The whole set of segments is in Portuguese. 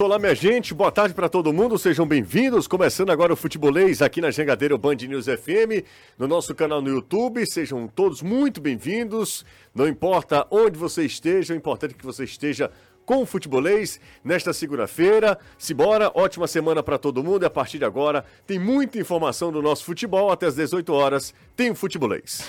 Olá, minha gente, boa tarde para todo mundo, sejam bem-vindos. Começando agora o Futebolês aqui na Jangadeira Band News FM, no nosso canal no YouTube. Sejam todos muito bem-vindos. Não importa onde você esteja, o importante é que você esteja com o Futebolês nesta segunda-feira. Simbora, ótima semana para todo mundo e a partir de agora tem muita informação do nosso futebol. Até às 18 horas tem o Futebolês.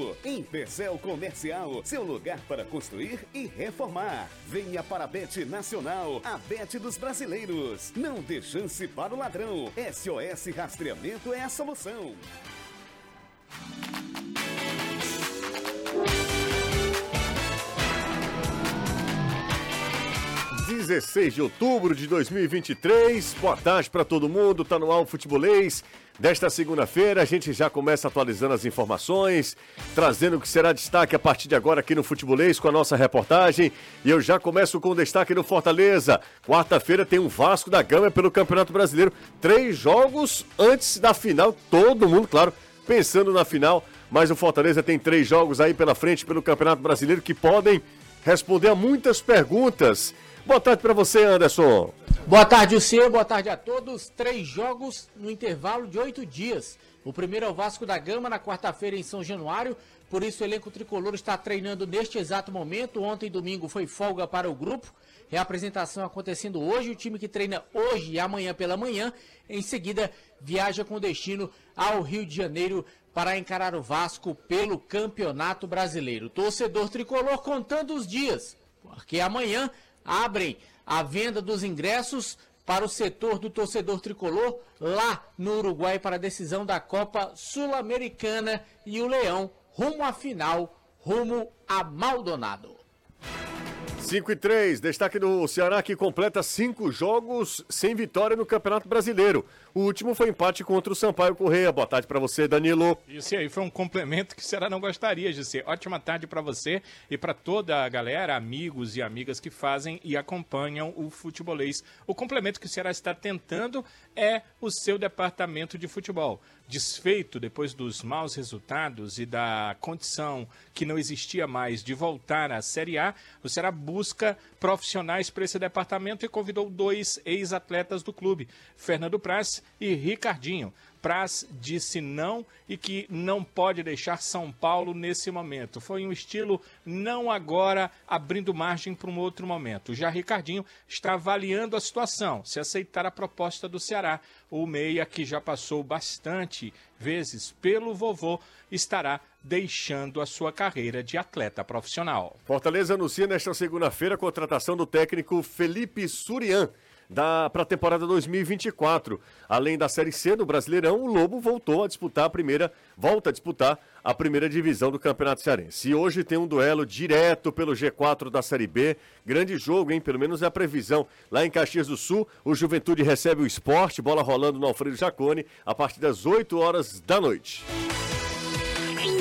Em Percel Comercial, seu lugar para construir e reformar. Venha para a Bet Nacional, a Bet dos brasileiros. Não dê chance para o ladrão. SOS Rastreamento é a solução. 16 de outubro de 2023. Boa tarde para todo mundo. Tá no ar o Futebolês. Desta segunda-feira, a gente já começa atualizando as informações, trazendo o que será destaque a partir de agora aqui no Futebolês com a nossa reportagem. E eu já começo com destaque no Fortaleza. Quarta-feira tem um Vasco da Gama pelo Campeonato Brasileiro. Três jogos antes da final. Todo mundo, claro, pensando na final. Mas o Fortaleza tem três jogos aí pela frente pelo Campeonato Brasileiro que podem responder a muitas perguntas. Boa tarde para você, Anderson. Boa tarde, você. Boa tarde a todos. Três jogos no intervalo de oito dias. O primeiro é o Vasco da Gama na quarta-feira em São Januário. Por isso, o elenco tricolor está treinando neste exato momento. Ontem, domingo, foi folga para o grupo. Reapresentação acontecendo hoje. O time que treina hoje e amanhã pela manhã. Em seguida, viaja com destino ao Rio de Janeiro para encarar o Vasco pelo Campeonato Brasileiro. Torcedor tricolor contando os dias, porque amanhã abrem a venda dos ingressos para o setor do torcedor tricolor lá no Uruguai para a decisão da Copa Sul-Americana e o Leão rumo à final, rumo a Maldonado. 5 e 3, destaque do Ceará que completa cinco jogos sem vitória no Campeonato Brasileiro. O último foi empate contra o Sampaio Correia. Boa tarde para você, Danilo. Isso aí foi um complemento que o Ceará não gostaria de ser. Ótima tarde para você e para toda a galera, amigos e amigas que fazem e acompanham o futebolês. O complemento que o Ceará está tentando é o seu departamento de futebol desfeito depois dos maus resultados e da condição que não existia mais de voltar à Série A, o Ceará busca profissionais para esse departamento e convidou dois ex-atletas do clube, Fernando Praz e Ricardinho. Praz disse não e que não pode deixar São Paulo nesse momento. Foi um estilo não agora, abrindo margem para um outro momento. Já Ricardinho está avaliando a situação, se aceitar a proposta do Ceará. O Meia, que já passou bastante vezes pelo vovô, estará deixando a sua carreira de atleta profissional. Fortaleza anuncia nesta segunda-feira a contratação do técnico Felipe Surian para a temporada 2024. Além da Série C do Brasileirão, o Lobo voltou a disputar a primeira, volta a disputar a primeira divisão do Campeonato Cearense. E hoje tem um duelo direto pelo G4 da Série B. Grande jogo, hein? Pelo menos é a previsão. Lá em Caxias do Sul, o Juventude recebe o esporte, bola rolando no Alfredo Jacone, a partir das 8 horas da noite.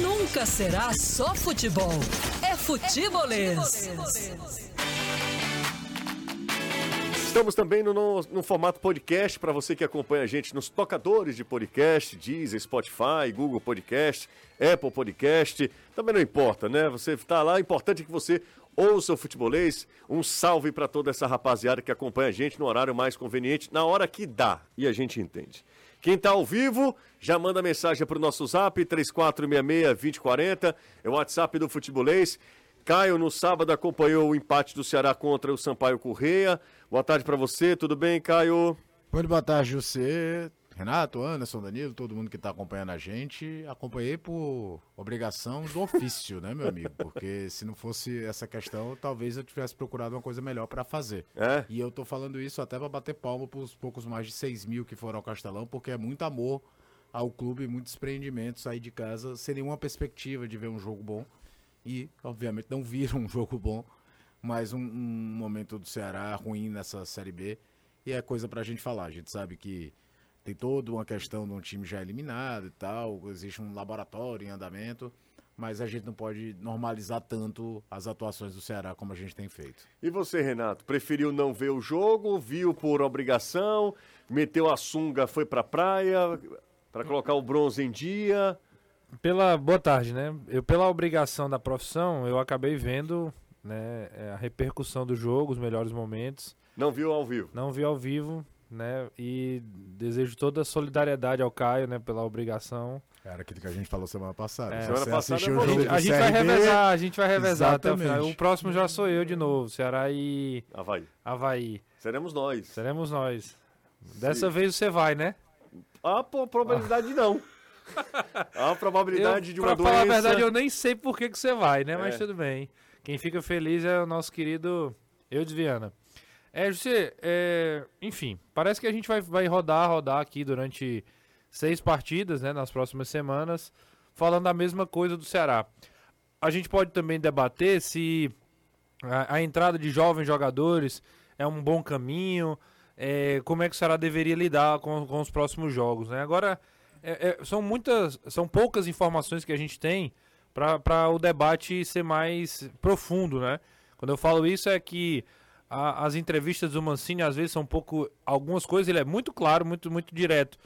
Nunca será só futebol. É futebolês. É futebolês. Estamos também no, no, no formato podcast para você que acompanha a gente nos tocadores de podcast, Deezer, Spotify, Google Podcast, Apple Podcast. Também não importa, né? Você está lá, importante é que você ouça o futebolês. Um salve para toda essa rapaziada que acompanha a gente no horário mais conveniente, na hora que dá e a gente entende. Quem está ao vivo, já manda mensagem para o nosso zap, 3466-2040, é o WhatsApp do Futebolês. Caio, no sábado, acompanhou o empate do Ceará contra o Sampaio Correia. Boa tarde para você, tudo bem, Caio? Muito boa tarde, José, Renato, Anderson, Danilo, todo mundo que está acompanhando a gente. Acompanhei por obrigação do ofício, né, meu amigo? Porque se não fosse essa questão, talvez eu tivesse procurado uma coisa melhor para fazer. É? E eu tô falando isso até para bater palma para os poucos mais de 6 mil que foram ao Castelão, porque é muito amor ao clube, muitos empreendimentos sair de casa sem nenhuma perspectiva de ver um jogo bom. E, obviamente, não viram um jogo bom mais um, um momento do Ceará ruim nessa Série B. E é coisa pra gente falar. A gente sabe que tem toda uma questão de um time já eliminado e tal, existe um laboratório em andamento, mas a gente não pode normalizar tanto as atuações do Ceará como a gente tem feito. E você, Renato, preferiu não ver o jogo, viu por obrigação, meteu a sunga, foi pra praia para colocar o bronze em dia? Pela boa tarde, né? Eu pela obrigação da profissão, eu acabei vendo, né, a repercussão do jogo, os melhores momentos. Não viu ao vivo? Não vi ao vivo, né? E desejo toda a solidariedade ao Caio, né, pela obrigação. Era aquilo que a gente falou semana passada. É, semana passada eu o jogo A do gente vai revezar, a gente vai revezar até o final. Exatamente. O próximo já sou eu de novo, Ceará e Havaí. Havaí. Seremos nós. Seremos nós. Dessa vez você vai, né? A po- probabilidade não. A probabilidade Eu, de uma pra doença... falar a verdade, eu nem sei por que, que você vai, né? Mas É. tudo bem. Quem fica feliz é o nosso querido Eudes Viana. É, José, é, enfim, parece que a gente vai, vai rodar, rodar aqui durante seis partidas, né, nas próximas semanas, falando a mesma coisa do Ceará. A gente pode também debater se a, a entrada de jovens jogadores é um bom caminho, é, como é que o Ceará deveria lidar com, com os próximos jogos, né? Agora, é, é, são muitas, são poucas informações que a gente tem para o debate ser mais profundo, né? Quando eu falo isso é que a- as entrevistas do Mancini às vezes são um pouco, algumas coisas ele é muito claro, muito muito direto.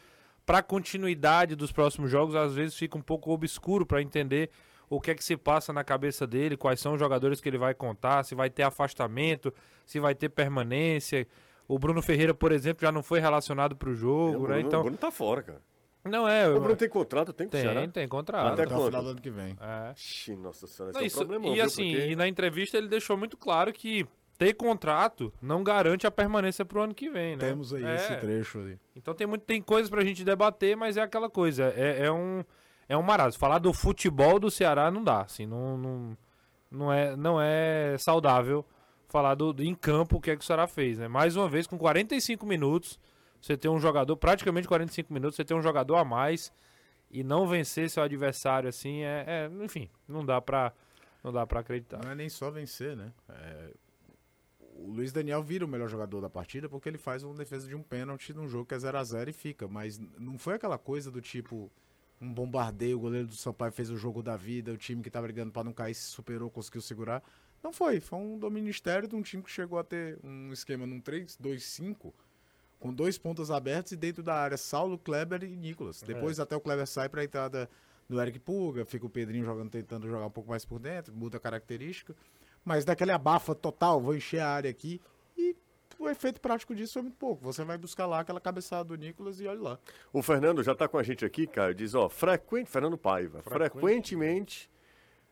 Para a continuidade dos próximos jogos, às vezes fica um pouco obscuro para entender o que é que se passa na cabeça dele, quais são os jogadores que ele vai contar, se vai ter afastamento, se vai ter permanência. O Bruno Ferreira, por exemplo, já não foi relacionado para o O jogo, Bruno, né? Então, o Bruno tá fora, cara. Não é, O eu- Bruno tem contrato, tem com o Ceará? tem, tem contrato. Até Até o final do ano que vem. É. Ixi, nossa senhora, Não, esse isso- é um problemão, e viu? assim, Porque- e na entrevista ele deixou muito claro que ter contrato não garante a permanência pro ano que vem, né? Temos aí É. esse trecho ali. Então tem muito, tem coisas pra gente debater, mas é aquela coisa, é, é um é um marasmo. Falar do futebol do Ceará não dá, assim, não, não, não é não é saudável falar do, do- em campo o que é que o Ceará fez, né? Mais uma vez com 45 minutos, você tem um jogador praticamente 45 minutos, você tem um jogador a mais e não vencer seu adversário assim é, é- enfim, não dá pra não dá para acreditar. Não é nem só vencer, né? É, O Luiz Daniel vira o melhor jogador da partida porque ele faz uma defesa de um pênalti num jogo que é 0 a 0 e fica. Mas não foi aquela coisa do tipo um bombardeio, o goleiro do Sampaio fez o jogo da vida, o time que tá brigando pra não cair se superou, conseguiu segurar. Não foi, foi um domínio estéreo de um time que chegou a ter um esquema num 3-2-5 com dois pontas abertos e dentro da área Saulo, Kleber e Nicolas. Depois até o Kleber sai pra entrada do Eric Pulga, fica o Pedrinho jogando, tentando jogar um pouco mais por dentro, muda a característica. Mas daquele abafa total, vou encher a área aqui. E o efeito prático disso foi muito pouco. Você vai buscar lá aquela cabeçada do Nicolas e olha lá. O Fernando já está com a gente aqui, cara. Diz, ó, frequente, Fernando Paiva, frequentemente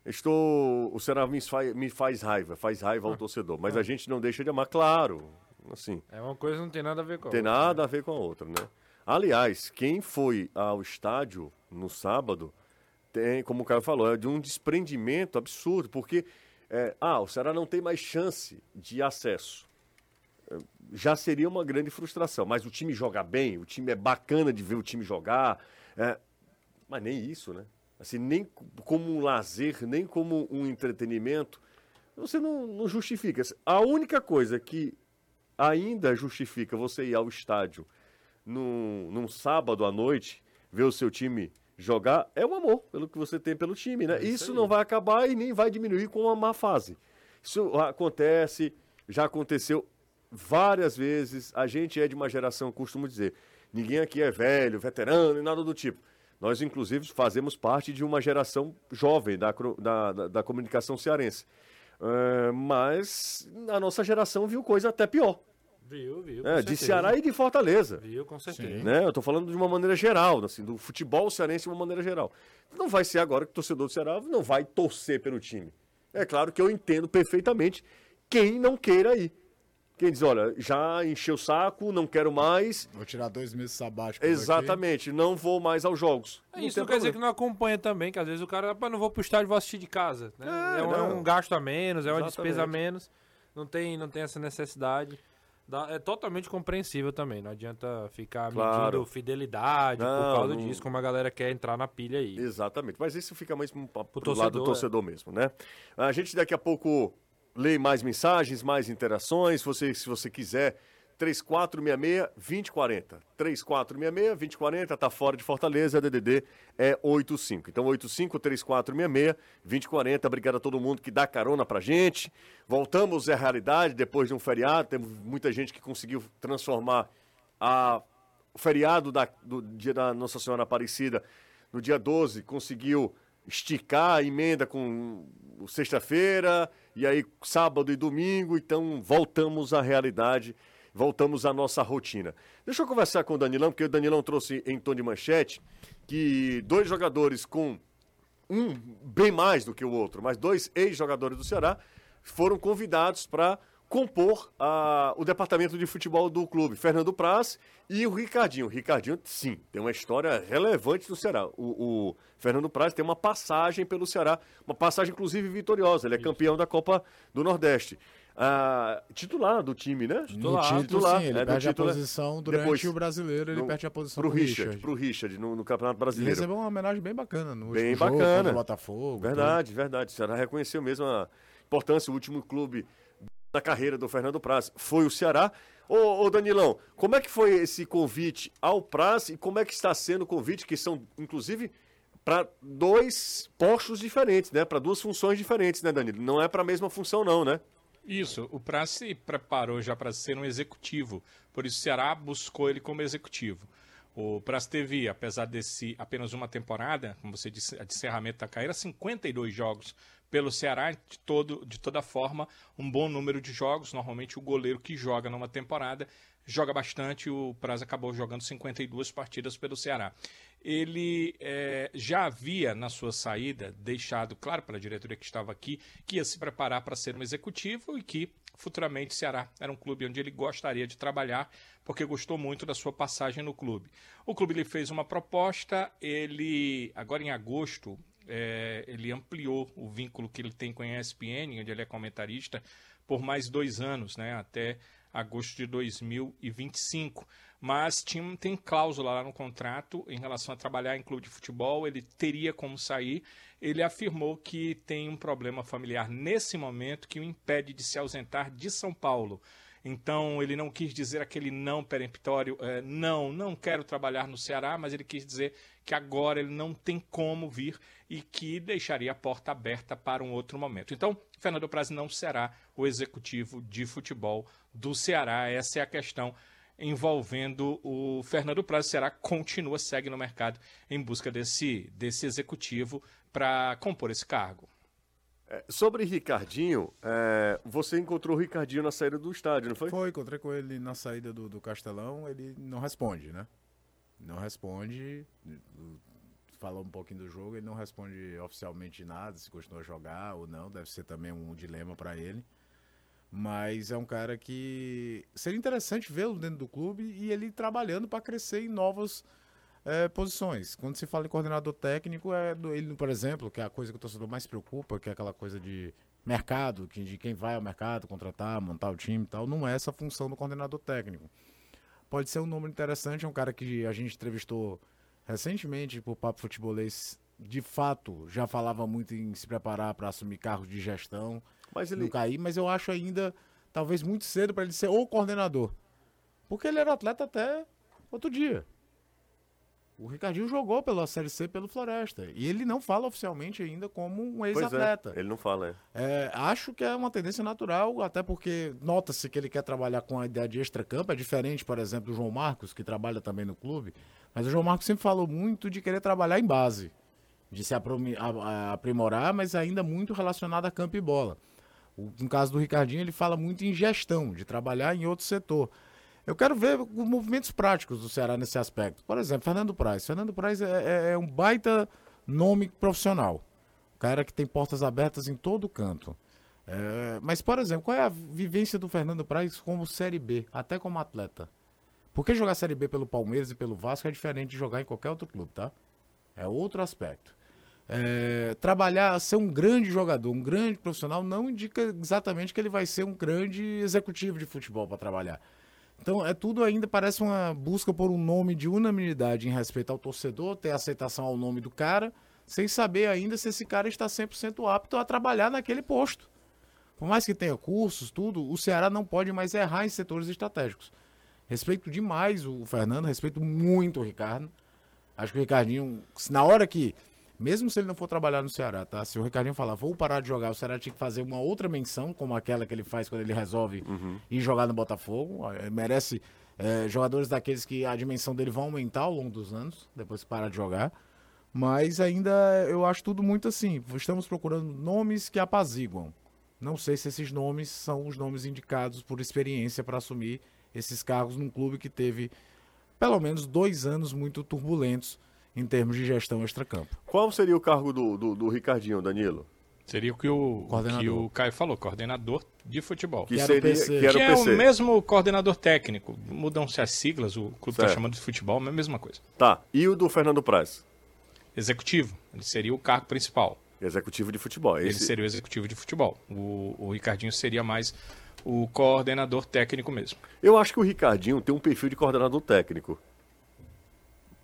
estou, o Ceará me faz, me faz raiva, faz raiva ao torcedor, mas a gente não deixa de amar, claro, assim, É uma coisa não tem nada a ver com a tem outra. nada a ver com a outra, né? Aliás, quem foi ao estádio no sábado, tem, como o Caio falou, é de um desprendimento absurdo, porque, é, ah, o Ceará não tem mais chance de acesso. É, Já seria uma grande frustração, mas o time joga bem, o time é bacana de ver o time jogar, é, mas nem isso, né? Assim, nem como um lazer, nem como um entretenimento, você não, não justifica. A única coisa que ainda justifica você ir ao estádio num, num sábado à noite, ver o seu time jogar, é o amor pelo que você tem pelo time, né? isso não vai acabar e nem vai diminuir com uma má fase. Isso acontece, já aconteceu várias vezes. A gente é de uma geração, costumo dizer, ninguém aqui é velho, veterano e nada do tipo. Nós, inclusive, fazemos parte de uma geração jovem da, da, da, da comunicação cearense. É, mas a nossa geração viu coisa até pior. Viu, viu. É, de. Ceará e de Fortaleza. Viu, com certeza. Né? Eu estou falando de uma maneira geral, assim, do futebol cearense de uma maneira geral. Não vai ser agora que o torcedor do Ceará não vai torcer pelo time. É claro que eu entendo perfeitamente quem não queira ir. Quem diz, olha, já encheu o saco, não quero mais. Vou tirar dois meses sabáticos. Exatamente, não vou mais aos jogos. É, Isso não quer dizer que não acompanha também, que às vezes o cara, "Pá, não vou pro estádio, vou assistir de casa. Né? É, É, um, é um gasto a menos, é uma Exatamente. despesa a menos. Não tem, não tem essa necessidade. Dá- é totalmente compreensível também. Não adianta ficar Claro. medindo fidelidade Não, por causa não- disso, como a galera quer entrar na pilha aí. Exatamente, mas isso fica mais pro, pro torcedor, lado do torcedor mesmo, né? A gente daqui a pouco ler mais mensagens, mais interações. Você, se você quiser, 3466-2040. 3466-2040, tá fora de Fortaleza, DDD é 85. Então, 85-3466-2040. Obrigado a todo mundo que dá carona pra gente. Voltamos à realidade depois de um feriado. Temos muita gente que conseguiu transformar a, o feriado da, do dia da Nossa Senhora Aparecida no dia 12, conseguiu esticar a emenda com sexta-feira, e aí sábado e domingo, então voltamos à realidade voltamos à nossa rotina. Deixa eu conversar com o Danilão, porque o Danilão trouxe em tom de manchete que dois jogadores com um bem mais do que o outro, mas dois ex-jogadores do Ceará foram convidados para compor a, o departamento de futebol do clube. Fernando Praz e o Ricardinho. O Ricardinho, sim, tem uma história relevante do Ceará. O, o Fernando Praz tem uma passagem pelo Ceará, uma passagem inclusive vitoriosa. Ele é campeão da Copa do Nordeste ah, titular do time, né? Titular, no titular sim, ele é, perde título, a posição durante depois, o brasileiro, ele no, perde a posição pro Richard, Richard. pro Richard no, no Campeonato Ele Brasileiro. recebeu uma homenagem bem bacana no Bem jogo bacana. Botafogo. Verdade, verdade. O Ceará reconheceu mesmo a importância, o último clube da carreira do Fernando Praz foi o Ceará. Ô, ô, Danilão, como é que foi esse convite ao Praz e como é que está sendo o convite, que são, inclusive, para dois postos diferentes, né? Para duas funções diferentes, né, Danilo? Não é para a mesma função, não, né? Isso, o Praz se preparou já para ser um executivo, por isso o Ceará buscou ele como executivo. O Praz teve, apesar desse apenas uma temporada, como você disse, de encerramento da carreira, 52 jogos pelo Ceará, de, todo, de toda forma, um bom número de jogos. Normalmente o goleiro que joga numa temporada joga bastante, o Praz acabou jogando 52 partidas pelo Ceará ele é, já havia, na sua saída, deixado claro para a diretoria que estava aqui que ia se preparar para ser um executivo e que futuramente Ceará era um clube onde ele gostaria de trabalhar, porque gostou muito da sua passagem no clube. O clube lhe fez uma proposta, ele, agora em agosto, é, ele ampliou o vínculo que ele tem com a ESPN, onde ele é comentarista, por mais dois anos, né, até agosto de 2025 mas tinha, tem cláusula lá no contrato em relação a trabalhar em clube de futebol, ele teria como sair. Ele afirmou que tem um problema familiar nesse momento que o impede de se ausentar de São Paulo. Então ele não quis dizer aquele não peremptório, é, não, não quero trabalhar no Ceará, mas ele quis dizer que agora ele não tem como vir e que deixaria a porta aberta para um outro momento. Então, Fernando Praz não será o executivo de futebol do Ceará. Essa é a questão envolvendo o Fernando Praz. Será continua, segue no mercado em busca desse, desse executivo para compor esse cargo. É, sobre Ricardinho, é, você encontrou o Ricardinho na saída do estádio, não foi? Foi, encontrei com ele na saída do, do Castelão, ele não responde, né? Não responde, falou um pouquinho do jogo, ele não responde oficialmente nada, se continua a jogar ou não, deve ser também um dilema para ele. Mas é um cara que seria interessante vê-lo dentro do clube e ele trabalhando para crescer em novas é, posições. Quando se fala em coordenador técnico, é do, ele, por exemplo, que é a coisa que o torcedor mais preocupa, que é aquela coisa de mercado, que, de quem vai ao mercado, contratar, montar o time e tal, não é essa a função do coordenador técnico. Pode ser um número interessante, é um cara que a gente entrevistou recentemente por Papo Futebolês, de fato já falava muito em se preparar para assumir cargos de gestão mas ele... não cair, mas eu acho ainda talvez muito cedo para ele ser o coordenador. Porque ele era atleta até outro dia. O Ricardinho jogou pela Série C pelo Floresta. E ele não fala oficialmente ainda como um ex-atleta. É, ele não fala, é. é. Acho que é uma tendência natural, até porque nota-se que ele quer trabalhar com a ideia de extra-campo. É diferente, por exemplo, do João Marcos, que trabalha também no clube. Mas o João Marcos sempre falou muito de querer trabalhar em base. De se aprimorar, mas ainda muito relacionado a campo e bola. No caso do Ricardinho, ele fala muito em gestão, de trabalhar em outro setor. Eu quero ver os movimentos práticos do Ceará nesse aspecto. Por exemplo, Fernando Praz. Fernando Praz é, é, é um baita nome profissional. Um cara que tem portas abertas em todo canto. É, mas, por exemplo, qual é a vivência do Fernando Praz como Série B, até como atleta? Porque jogar Série B pelo Palmeiras e pelo Vasco é diferente de jogar em qualquer outro clube, tá? É outro aspecto é, trabalhar, ser um grande jogador, um grande profissional, não indica exatamente que ele vai ser um grande executivo de futebol para trabalhar. Então, é tudo ainda parece uma busca por um nome de unanimidade em respeito ao torcedor, ter aceitação ao nome do cara, sem saber ainda se esse cara está 100% apto a trabalhar naquele posto. por mais que tenha cursos, tudo, o Ceará não pode mais errar em setores estratégicos. Respeito demais o Fernando, respeito muito o Ricardo. Acho que o Ricardinho, na hora que, mesmo se ele não for trabalhar no Ceará, tá? Se o Ricardinho falar, vou parar de jogar, o Ceará tinha que fazer uma outra menção, como aquela que ele faz quando ele resolve ir jogar no Botafogo. Eh, Merece eh, jogadores daqueles que a dimensão dele vai aumentar ao longo dos anos, depois que parar de jogar. Mas ainda eu acho tudo muito assim. Estamos procurando nomes que apaziguam. Não sei se esses nomes são os nomes indicados por experiência para assumir esses cargos num clube que teve pelo menos dois anos muito turbulentos em termos de gestão extracampo. Qual seria o cargo do, do, do Ricardinho, Danilo? Seria o que o, Coordenador. que o Caio falou, coordenador de futebol. Que, Que era o seria PC. que o é PC. o mesmo coordenador técnico. Mudam-se as siglas, o clube está chamando de futebol, mas é a mesma coisa. Tá. E o do Fernando Praz? Executivo, ele seria o cargo principal. Executivo de futebol. Ele Esse... seria o executivo de futebol. O, o Ricardinho seria mais o coordenador técnico mesmo. Eu acho que o Ricardinho tem um perfil de coordenador técnico.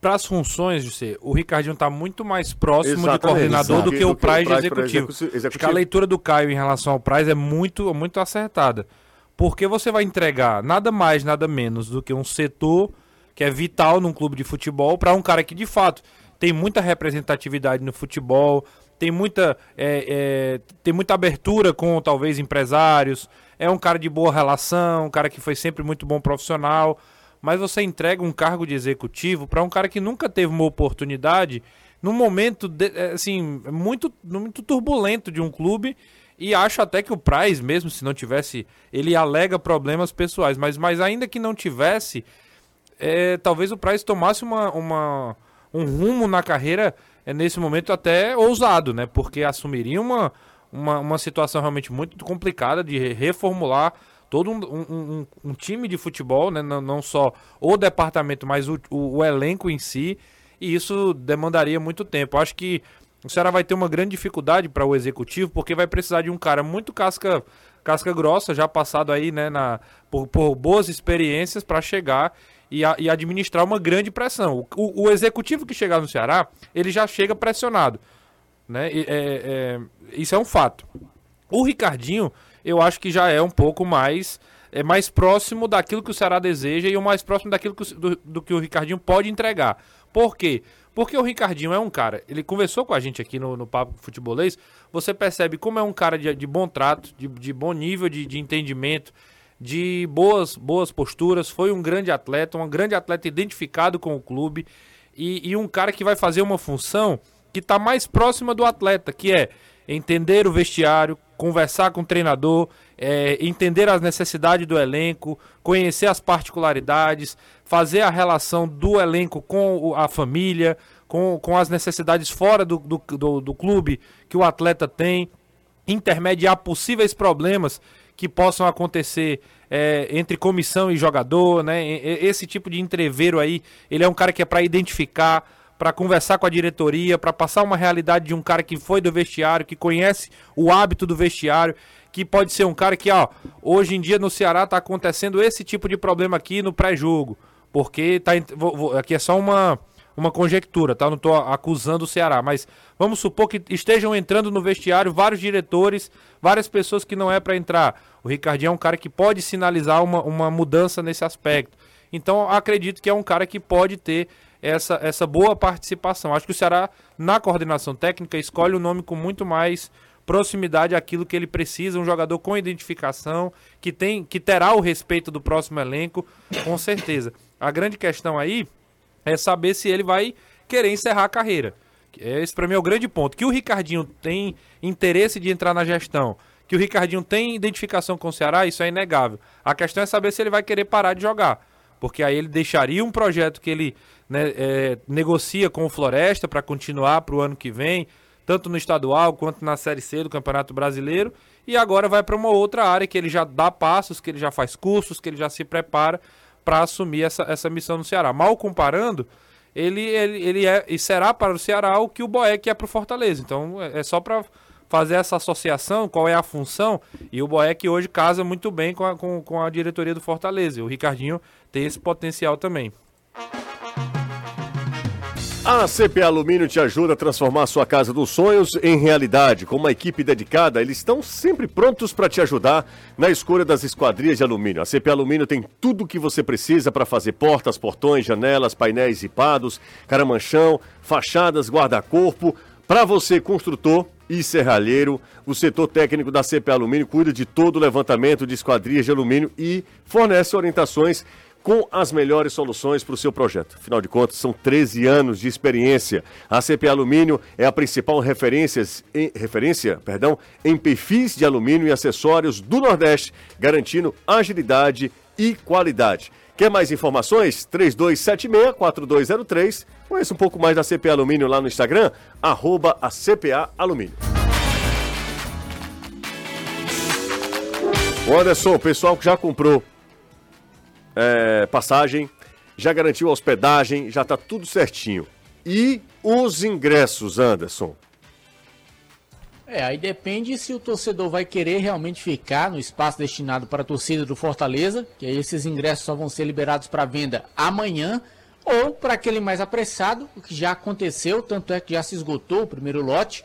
Para as funções, José, o Ricardinho está muito mais próximo de Exatamente, coordenador do que o Do que o Praz de executivo. execu- Acho que a executivo. leitura do Caio em relação ao Praz é muito, muito acertada. Porque você vai entregar nada mais, nada menos do que um setor que é vital num clube de futebol para um cara que de fato tem muita representatividade no futebol, tem muita, é, é, tem muita abertura com talvez empresários, é um cara de boa relação, um cara que foi sempre muito bom profissional, mas você entrega um cargo de executivo para um cara que nunca teve uma oportunidade num momento de- é, assim muito muito turbulento de um clube e acho até que o Praz mesmo se não tivesse ele alega problemas pessoais mas mas ainda que não tivesse é, talvez o Praz tomasse uma, uma- um rumo na carreira é, nesse momento até ousado, né? Porque assumiria uma, uma, uma situação realmente muito complicada de re- reformular todo um, um- um- um time de futebol, né? Não, não só o departamento, mas o, o- o elenco em si. E isso demandaria muito tempo. Acho que o Ceará vai ter uma grande dificuldade para o executivo, porque vai precisar de um cara muito casca, casca grossa, já passado aí, né, na, por, por boas experiências para chegar e, a- e administrar uma grande pressão. O, o- executivo que chegar no Ceará, ele já chega pressionado. Né? E, é- é- isso é um fato. O Ricardinho, eu acho que já é um pouco mais é mais próximo daquilo que o Ceará deseja e o mais próximo daquilo que do, do que o Ricardinho pode entregar. Por quê? Porque o Ricardinho é um cara, ele conversou com a gente aqui no, no Papo Futebolês, você percebe como é um cara de, de bom trato, de, de bom nível de, de entendimento, de boas, boas posturas, foi um grande atleta, um grande atleta identificado com o clube e, e um cara que vai fazer uma função que está mais próxima do atleta, que é entender o vestiário, conversar com o treinador, é, entender as necessidades do elenco, conhecer as particularidades, fazer a relação do elenco com a família, com, com as necessidades fora do, do, do, do clube que o atleta tem, intermediar possíveis problemas que possam acontecer é, entre comissão e jogador, né? Esse tipo de entreveiro aí, ele é um cara que é para identificar, para conversar com a diretoria, para passar uma realidade de um cara que foi do vestiário, que conhece o hábito do vestiário, que pode ser um cara que, ó, hoje em dia no Ceará tá acontecendo esse tipo de problema aqui no pré-jogo, porque tá vou- vou- aqui é só uma uma conjectura, tá? Não tô acusando o Ceará, mas vamos supor que estejam entrando no vestiário vários diretores, várias pessoas que não é para entrar. O Ricardinho é um cara que pode sinalizar uma, uma mudança nesse aspecto. Então, acredito que é um cara que pode ter essa, essa boa participação. Acho que o Ceará, na coordenação técnica, escolhe um nome com muito mais proximidade àquilo que ele precisa, um jogador com identificação, que tem que terá o respeito do próximo elenco, com certeza. A grande questão aí é saber se ele vai querer encerrar a carreira. Esse para mim é o grande ponto. Que o Ricardinho tem interesse de entrar na gestão, que o Ricardinho tem identificação com o Ceará, isso é inegável. A questão é saber se ele vai querer parar de jogar. Porque aí ele deixaria um projeto que ele né, é, negocia com o Floresta para continuar para o ano que vem, tanto no estadual quanto na Série C do Campeonato Brasileiro, e agora vai para uma outra área que ele já dá passos, que ele já faz cursos, que ele já se prepara para assumir essa, essa missão no Ceará. Mal comparando, ele, ele, ele é e será para o Ceará o que o Boeck é para o Fortaleza. Então é, é só para fazer essa associação, qual é a função, e o Boeck hoje casa muito bem com a, com, com a diretoria do Fortaleza. O Ricardinho tem esse potencial também. A CP Alumínio te ajuda a transformar sua casa dos sonhos em realidade. Com uma equipe dedicada, eles estão sempre prontos para te ajudar na escolha das esquadrias de alumínio. A CP Alumínio tem tudo o que você precisa para fazer portas, portões, janelas, painéis zipados, caramanchão, fachadas, guarda-corpo. Para você, construtor e serralheiro, o setor técnico da CP Alumínio cuida de todo o levantamento de esquadrias de alumínio e fornece orientações com as melhores soluções para o seu projeto. Afinal de contas, são 13 anos de experiência. A CP Alumínio é a principal em, referência perdão, em perfis de alumínio e acessórios do Nordeste, garantindo agilidade e qualidade. Quer mais informações? 3276-4203. Conheça um pouco mais da CPA Alumínio lá no Instagram, arroba a CPA Alumínio. Anderson, o pessoal que já comprou é, passagem, já garantiu a hospedagem, já está tudo certinho. E os ingressos, Anderson? É, aí depende se o torcedor vai querer realmente ficar no espaço destinado para a torcida do Fortaleza, que esses ingressos só vão ser liberados para venda amanhã, ou para aquele mais apressado, o que já aconteceu, tanto é que já se esgotou o primeiro lote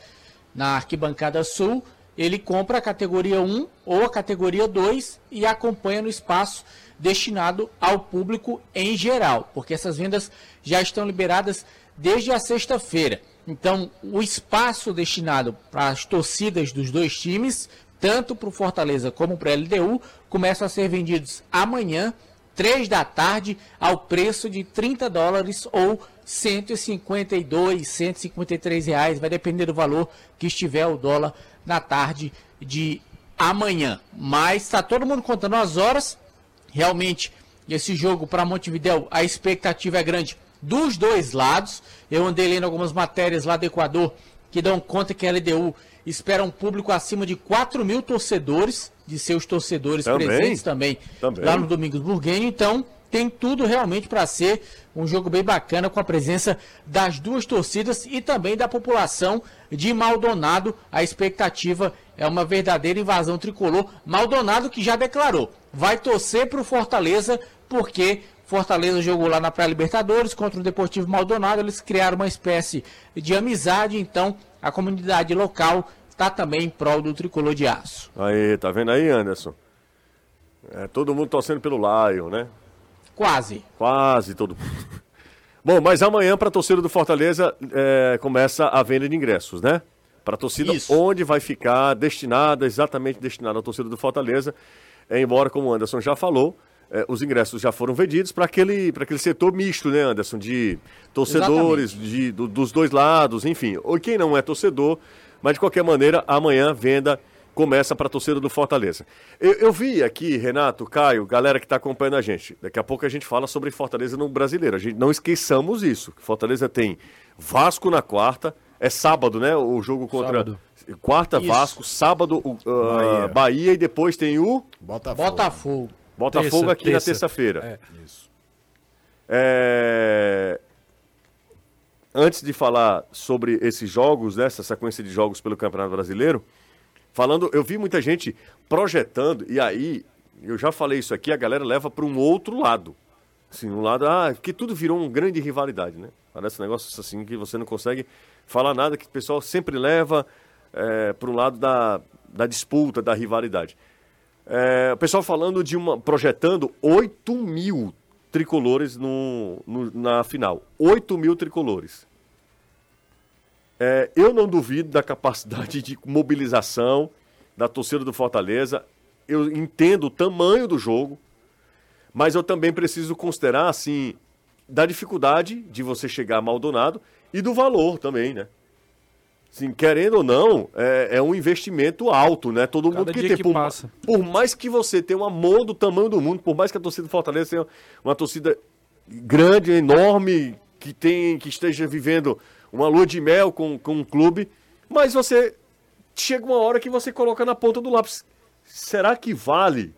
na arquibancada sul, ele compra a categoria 1 ou a categoria 2 e acompanha no espaço destinado ao público em geral, porque essas vendas já estão liberadas desde a sexta-feira. Então, o espaço destinado para as torcidas dos dois times, tanto para o Fortaleza como para a LDU, começa a ser vendidos amanhã, 3 da tarde, ao preço de 30 dólares ou 152, 153 reais, vai depender do valor que estiver o dólar na tarde de amanhã. Mas está todo mundo contando as horas. Realmente, esse jogo para Montevideo, a expectativa é grande dos dois lados. Eu andei lendo algumas matérias lá do Equador que dão conta que a LDU espera um público acima de 4 mil torcedores, de seus torcedores Também. presentes também, Também. lá no Domingos Burguenho. Então, tem tudo realmente para ser um jogo bem bacana com a presença das duas torcidas e também da população de Maldonado. A expectativa é uma verdadeira invasão tricolor. Maldonado que já declarou, vai torcer para o Fortaleza porque Fortaleza jogou lá na Pré-Libertadores contra o Deportivo Maldonado. Eles criaram uma espécie de amizade, então a comunidade local está também em prol do tricolor de aço. Aí, tá vendo aí, Anderson? É, todo mundo torcendo pelo Lion, né? Quase. Quase todo mundo. Bom, mas amanhã, para a torcida do Fortaleza, é, começa a venda de ingressos, né? Para a torcida, Isso. onde vai ficar destinada, exatamente destinada à torcida do Fortaleza. É, embora, como o Anderson já falou, é, os ingressos já foram vendidos para aquele, pra aquele setor misto, né, Anderson? De torcedores de, do- dos dois lados, enfim. Ou quem não é torcedor, mas de qualquer maneira, amanhã a venda começa para a torcida do Fortaleza. Eu, eu vi aqui, Renato, Caio, galera que está acompanhando a gente. Daqui a pouco a gente fala sobre Fortaleza no brasileiro. A gente não esqueçamos isso. Fortaleza tem Vasco na quarta. É sábado, né? O jogo contra. Sábado. Quarta, Isso. Vasco, sábado, o, ah, Bahia. Bahia. e depois tem o Botafogo. Botafogo. Botafogo Terça, aqui na terça. terça-feira. É. Isso. É, Antes de falar sobre esses jogos, né, essa sequência de jogos pelo Campeonato Brasileiro, falando, eu vi muita gente projetando, e aí, eu já falei isso aqui, a galera leva para um outro lado. Assim, um lado, ah, que tudo virou uma grande rivalidade, né? Parece um negócio assim que você não consegue falar nada, que o pessoal sempre leva para um lado da, da disputa, da rivalidade. É, o pessoal falando de uma. projetando 8 mil tricolores no, no- na final. 8 mil tricolores. É, eu não duvido da capacidade de mobilização da torcida do Fortaleza. Eu entendo o tamanho do jogo, mas eu também preciso considerar, assim, da dificuldade de você chegar a Maldonado e do valor também, né? Assim, querendo ou não, é, é um investimento alto, né? Todo Cada mundo que tem. que por, por mais que você tenha um amor do tamanho do mundo, por mais que a torcida do Fortaleza tenha uma torcida grande, enorme, que, tem, que esteja vivendo uma lua de mel com, com um clube, mas você chega uma hora que você coloca na ponta do lápis. Será que vale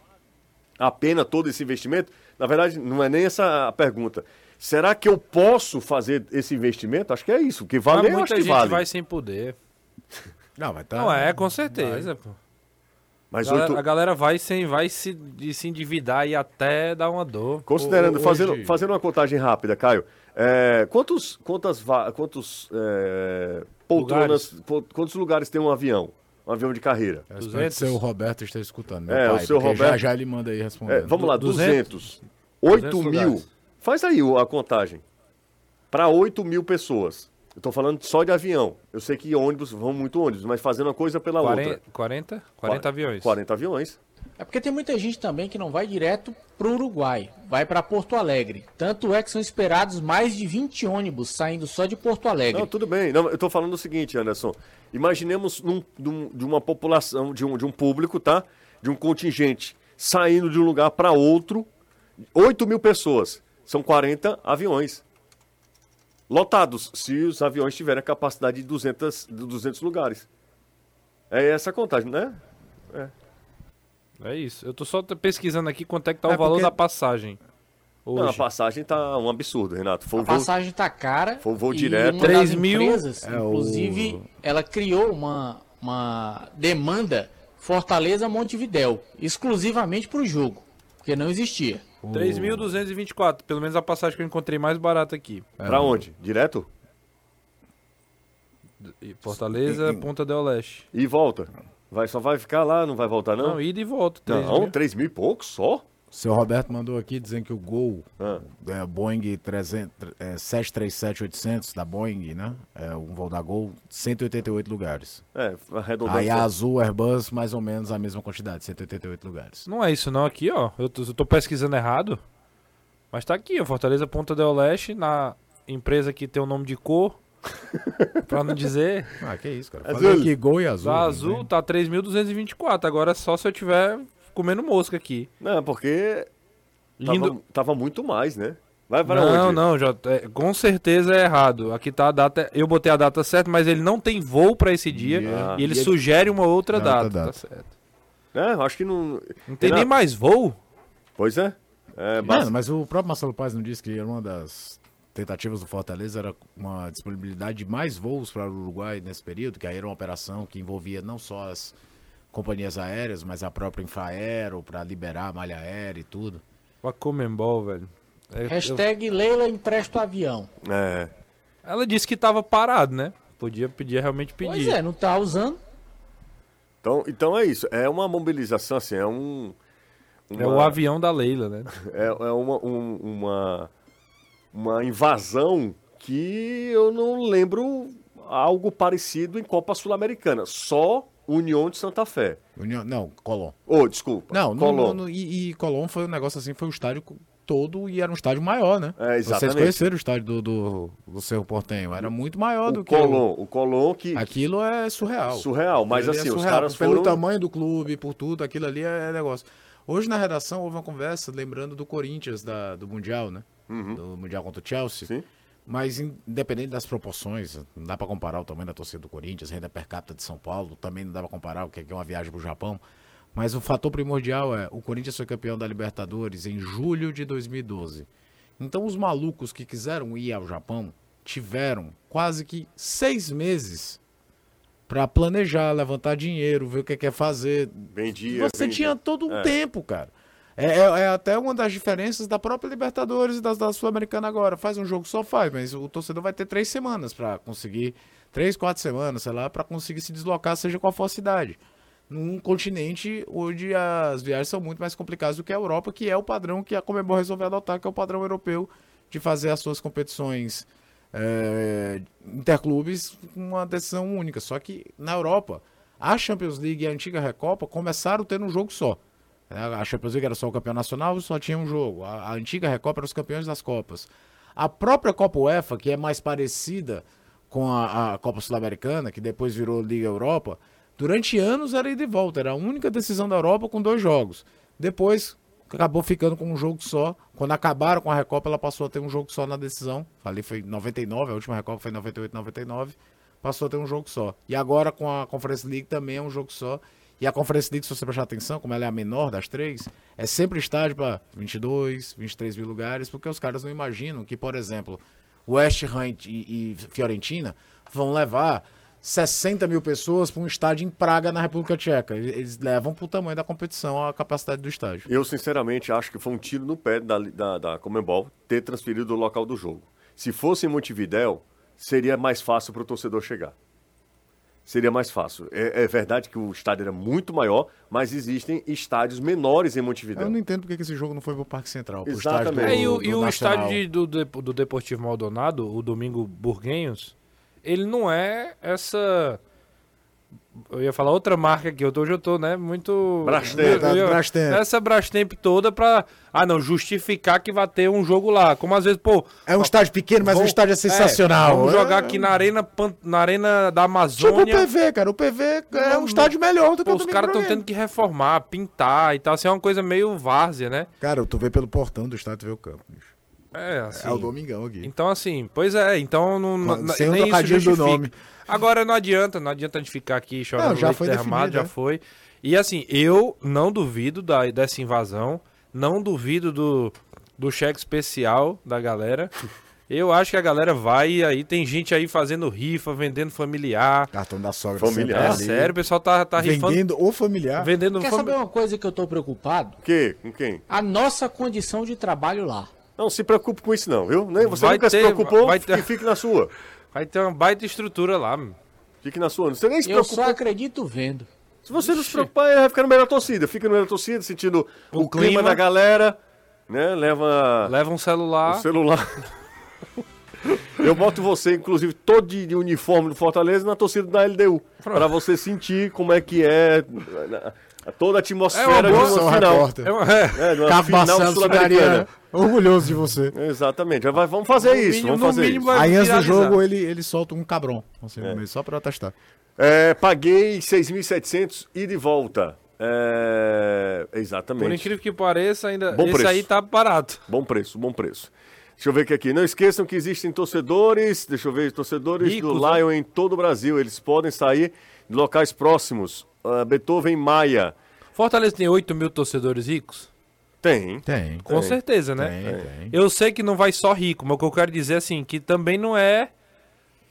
a pena todo esse investimento? Na verdade, não é nem essa a pergunta. Será que eu posso fazer esse investimento? Acho que é isso. Que Mas vale, acho muita que gente vale. vai sem poder. Não, vai tá. Não, é, com certeza, pô. Mas A galera, oito- a galera vai sem, vai se, de se endividar e até dar uma dor. Considerando, fazendo, fazendo uma contagem rápida, Caio, É, quantos, quantas, quantos é, poltronas, po- quantos lugares tem um avião? Um avião de carreira? Eu espero que 200. seu Roberto esteja escutando. meu É, o pai, seu porque Já Roberto- já ele manda aí É, respondendo. vamos lá, 200? 200. 8 200 mil. lugares. Faz aí o- a contagem. Para 8 mil pessoas. Eu tô falando só de avião. Eu sei que ônibus, vão muito ônibus, mas fazendo uma coisa pela 40, outra. 40, 40 aviões. 40 aviões. É porque tem muita gente também que não vai direto pro Uruguai, vai para Porto Alegre. Tanto é que são esperados mais de 20 ônibus saindo só de Porto Alegre. Não, tudo bem. Não, eu tô falando o seguinte, Anderson. Imaginemos num- num- de uma população, de um, de um público, tá? De um contingente saindo de um lugar para outro. 8 mil pessoas. São 40 aviões. Lotados, se os aviões tiverem a capacidade de 200, de 200 lugares. É essa a contagem, né? É isso. Eu tô só pesquisando aqui quanto é que tá É o valor porque- da passagem. Hoje. Não, a passagem tá um absurdo, Renato. Foi A o voo- passagem tá cara. Foi o voo e direto. Uma 3 das mil- empresas, É, o- inclusive, ela criou uma, uma demanda Fortaleza Montevidéu, exclusivamente para o jogo, porque não existia. 3.224, pelo menos a passagem que eu encontrei mais barata aqui. Pra onde? Direto? E Fortaleza, Ponta del Leste. E volta? Vai, só vai ficar lá, não vai voltar, não? Não, ida e volta. 3 Não, mil. 3 mil e pouco só? Seu Roberto mandou aqui dizendo que o Gol Ah. é, Boeing 300, é, 737-800 da Boeing, né? É um voo da Gol, 188 lugares. É, arredondando. Aí a Azul Airbus, mais ou menos a mesma quantidade, 188 lugares. Não é isso não, aqui ó. Eu tô, eu tô pesquisando errado. Mas tá aqui, ó. Fortaleza Ponta del Leste, na empresa que tem o nome de cor. pra não dizer. Ah, que isso, cara. Azul. Falei aqui Gol e Azul. Né? azul tá 3.224. Agora só se eu tiver comendo mosca aqui. Não, porque tava, Indo... tava muito mais, né? Vai para Não, onde? não, Jota, é, com certeza é errado. Aqui tá a data. Eu botei a data certa, mas ele não tem voo pra esse dia. Ah. e ele E ele- sugere uma outra É data. data. Tá certo. É, eu acho que não. Não tem nem mais voo? Pois é. é Mano, basta- mas o próprio Marcelo Paz não disse que uma das tentativas do Fortaleza era uma disponibilidade de mais voos para o Uruguai nesse período, que aí era uma operação que envolvia não só as companhias aéreas, mas a própria Infraero para liberar a malha aérea e tudo. Pra Comembol, velho. É, eu- Hashtag Leila empresta o avião. É. Ela disse que tava parado, né? Podia pedir, realmente Pois pedir. é, não tá usando. Então, então é isso. É uma mobilização, assim, é um. É o avião da Leila, né? É, é uma, um- uma, uma invasão que eu não lembro algo parecido em Copa Sul-Americana. Só União de Santa Fé. União, não, Colón. Ô, desculpa. Não, Colón. no- no- e, e Colón foi um negócio assim, foi um estádio todo e era um estádio maior, né? É, Vocês exatamente. conheceram o estádio do, do, do Cerro Portenho, era muito maior do O que o- Colón, o Colón que. Aquilo é surreal. Surreal, mas Aquilo ali assim, é os surreal. caras Pelo foram. tamanho do clube, por tudo, aquilo ali é negócio. Hoje na redação houve uma conversa lembrando do Corinthians da, do Mundial, né? Do Mundial contra o Chelsea. Uhum. Sim. Mas in- independente das proporções, não dá pra comparar o tamanho da torcida do Corinthians, renda per capita de São Paulo, também não dá pra comparar o que é uma viagem pro Japão. Mas o fator primordial é, o Corinthians foi campeão da Libertadores em julho de 2012. Então os malucos que quiseram ir ao Japão tiveram quase que seis meses pra planejar, levantar dinheiro, ver o que quer fazer. Vendia. Você vendia. tinha todo um É. tempo, cara. É, é- é até uma das diferenças da própria Libertadores e das da Sul-Americana agora. Faz um jogo só faz, mas o torcedor vai ter três semanas pra conseguir, três, quatro semanas, sei lá, pra conseguir se deslocar, seja qual for a cidade. Num continente onde as viagens são muito mais complicadas do que a Europa, que é o padrão que a Comebol resolveu adotar, que é o padrão europeu de fazer as suas competições é, interclubes com uma decisão única. Só que na Europa, a Champions League e a antiga Recopa começaram tendo um jogo só. É, A Champions League era só o campeão nacional, só tinha um jogo. A, a antiga Recopa era os campeões das Copas. A própria Copa UEFA, que é mais parecida com a, a Copa Sul-Americana, que depois virou Liga Europa, durante anos era ida e volta. Era a única decisão da Europa com dois jogos. Depois acabou ficando com um jogo só. Quando acabaram com a Recopa, ela passou a ter um jogo só na decisão. Ali foi em 99, a última Recopa foi em 98, 99. Passou a ter um jogo só. E agora com a Conference League também é um jogo só. E a Conference League, se você prestar atenção, como ela é a menor das três, é sempre estádio para 22, 23 mil lugares, porque os caras não imaginam que, por exemplo, West Ham e, e Fiorentina vão levar 60 mil pessoas para um estádio em Praga, na República Tcheca. Eles levam para o tamanho da competição a capacidade do estádio. Eu, sinceramente, acho que foi um tiro no pé da, da, da Comembol ter transferido o local do jogo. Se fosse em Montevidéu, seria mais fácil para o torcedor chegar. Seria mais fácil. É, é verdade que o estádio era muito maior, mas existem estádios menores em Montevidéu. Eu não entendo porque que esse jogo não foi pro Parque Central. Pro Exatamente. estádio do, É, e o, do e o estádio de- do, do Deportivo Maldonado, o Domingo Burguenhos, ele não é essa. Eu ia falar outra marca aqui, eu tô- hoje eu tô, né, muito... Brastemp. eu- eu- Brastemp. Essa Brastemp toda pra, ah não, justificar que vai ter um jogo lá. Como às vezes, pô... É um estádio pequeno, mas o vamos- estádio é sensacional. vamos É- jogar aqui na arena, na arena da Tipo o Amazônia. PV, cara. O PV é Não, um estádio melhor do que Pô, o os caras estão tendo que reformar, pintar e tal. Assim, é uma coisa meio várzea, né? Cara, tu vê pelo portão do estádio, tu vê o campo. bicho. É, assim. É o Domingão aqui. Então, assim, pois é, então não, Sem o nem isso trocadilho do nome. Agora não adianta, não adianta a gente ficar aqui chorando Não, já foi derramado, definido, já é. foi. E assim, eu não duvido da, dessa invasão, não duvido do, do cheque especial da galera. Eu acho que a galera vai e aí tem gente aí fazendo rifa, vendendo familiar. Cartão da sogra. Familiar. É sério, o pessoal tá, tá rifando, Vendendo o familiar. vendendo Quer fami- saber uma coisa que eu tô preocupado? O quê? Com quem? A nossa condição de trabalho lá. Não se preocupe com isso não, viu? Nem você Vai nunca se ter- preocupou, vai ter- fique na sua. Vai ter uma baita estrutura lá. meu. Fique na sua. Você nem se Eu só acredito vendo. Se você não se preocupar, vai ficar no da torcida. Fica no da torcida, sentindo o, O clima, clima. da galera, né? Leva Leva um celular. o celular. Eu boto você, inclusive, todo de, uniforme do Fortaleza na torcida da LDU. Pra você sentir como é que é toda a atmosfera É uma boa- de uma final. repórter. É uma- é. É, de uma final sul-americana. Orgulhoso de você. Exatamente. Vai- vamos fazer No isso, mínimo- vamos fazer isso. Aí antes do jogo ele, ele solta um cabrão. Assim, meio, Só pra testar. É, paguei 6.700 e de volta. É, exatamente. Por incrível que pareça, ainda Bom esse preço. aí tá barato. Bom preço, bom preço. Deixa eu ver aqui, aqui. Não esqueçam que existem torcedores, deixa eu ver, torcedores Ricos, do né? Lion em todo o Brasil. Eles podem sair de locais próximos. Ah, Beethoven Maia. Fortaleza tem 8 mil torcedores ricos? Tem. Tem. Com Tem. certeza, né? Tem, tem. Eu sei que não vai só rico, mas o que eu quero dizer assim, que também não é.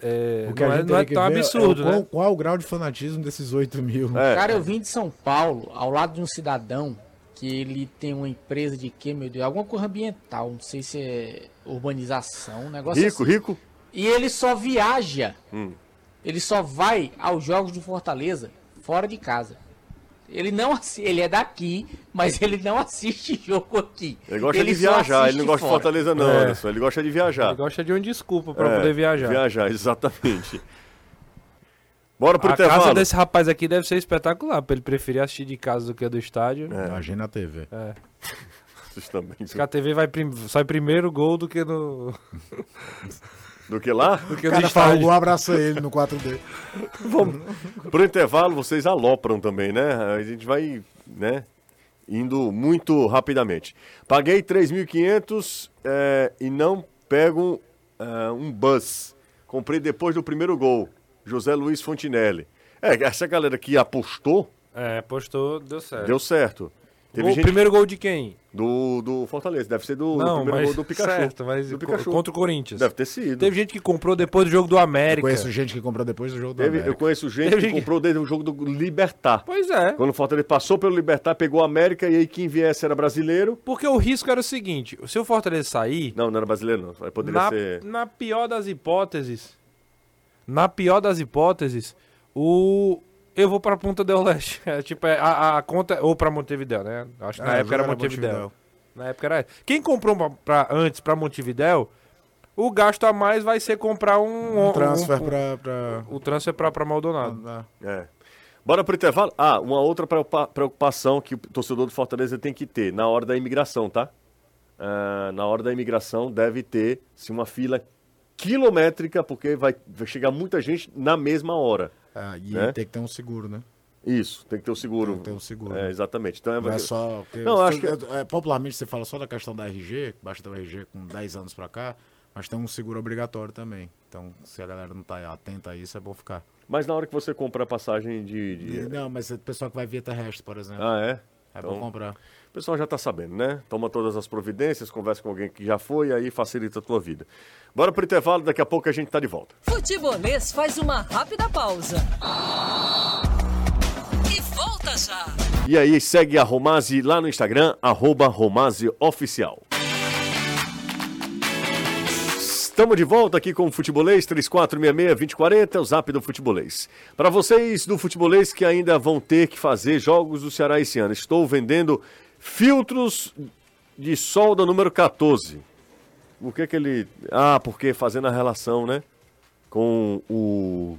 é, O que não a é, gente não é que tão ver absurdo, é o qual, né? qual o grau de fanatismo desses 8 mil. É. Cara, eu vim de São Paulo, ao lado de um cidadão, que ele tem uma empresa de quê, meu Deus? Alguma coisa ambiental, não sei se é urbanização, um negócio Rico, assim. rico. E ele só viaja. Hum. Ele só vai aos jogos do Fortaleza fora de casa. Ele não ele é daqui, mas ele não assiste jogo aqui. Ele gosta de só viajar, ele não gosta de fora. Fortaleza, não, É. Anderson. Ele gosta de viajar. Ele gosta de uma desculpa pra É, poder viajar. Viajar, exatamente. Bora pro A intervalo. casa desse rapaz aqui deve ser espetacular, pra ele preferir assistir de casa do que do estádio. É. Imagina a TV. Vocês também. Porque a TV vai prim... sai primeiro gol do que no, Do que lá? do que O cara fala, um abraça ele no 4D. Pro intervalo, vocês alopram também, né? A gente vai, né? Indo muito rapidamente. Paguei 3.500 é, e não pego é, um bus. Comprei depois do primeiro gol. José Luiz Fontinelli. É, essa galera que apostou, É, postou, deu certo. deu certo. Teve Gol- gente Primeiro gol de quem? do, do Fortaleza. Deve ser do, do não, primeiro mas gol do Pikachu. certo, mas do Pikachu. contra o Corinthians. Deve ter sido. Teve gente que comprou depois do jogo do América. Conheço gente que comprou depois do jogo do Teve- eu América. conheço gente Teve que gente comprou desde o jogo do Libertar. Pois é. Quando o Fortaleza passou pelo Libertar, pegou a América e aí quem viesse era brasileiro. Porque o risco era o seguinte: se o Fortaleza sair, Não, não era brasileiro, não. Poderia na, ser. na pior das hipóteses, na pior das hipóteses, o eu vou pra Punta del Leste. É, tipo, é, a, a conta ou pra Montevidéu, né? Acho que na É, época era Montevidéu. Montevidéu. Na época era. Quem comprou pra, pra- antes pra Montevidéu, o gasto a mais vai ser comprar um, Um transfer um- pra... pra... o transfer pra, pra Maldonado. Ah, É. Bora pro intervalo? Ah, uma outra preocupa- preocupação que o torcedor do Fortaleza tem que ter na hora da imigração, tá? Ah, na hora da imigração deve ter se uma fila quilométrica, porque vai, vai chegar muita gente na mesma hora. Ah, e Né? tem que ter um seguro, né? Isso, tem que ter o seguro. Tem que ter um seguro. É, exatamente. Então, é, Não é só. Não, acho tu- é, é, popularmente você fala só da questão da RG, basta ter o RG com 10 anos pra cá, mas tem um seguro obrigatório também. Então, se a galera não tá atenta a isso, é bom ficar. Mas na hora que você compra a passagem de. de- Não, mas é o pessoal que vai via terrestre, por exemplo. Ah, é? é então- bom comprar. O pessoal já tá sabendo, né? Toma todas as providências, conversa com alguém que já foi, aí facilita a tua vida. Bora pro intervalo, daqui a pouco a gente tá de volta. Futebolês faz uma rápida pausa. E volta já. E aí, segue a Romase lá no Instagram, arroba Romase Oficial. Estamos de volta aqui com o Futebolês 3466-2040, o zap do Futebolês. Para vocês do Futebolês que ainda vão ter que fazer jogos do Ceará esse ano, estou vendendo filtros de solda número 14. O que que ele... Ah, porque fazendo a relação, né? Com o...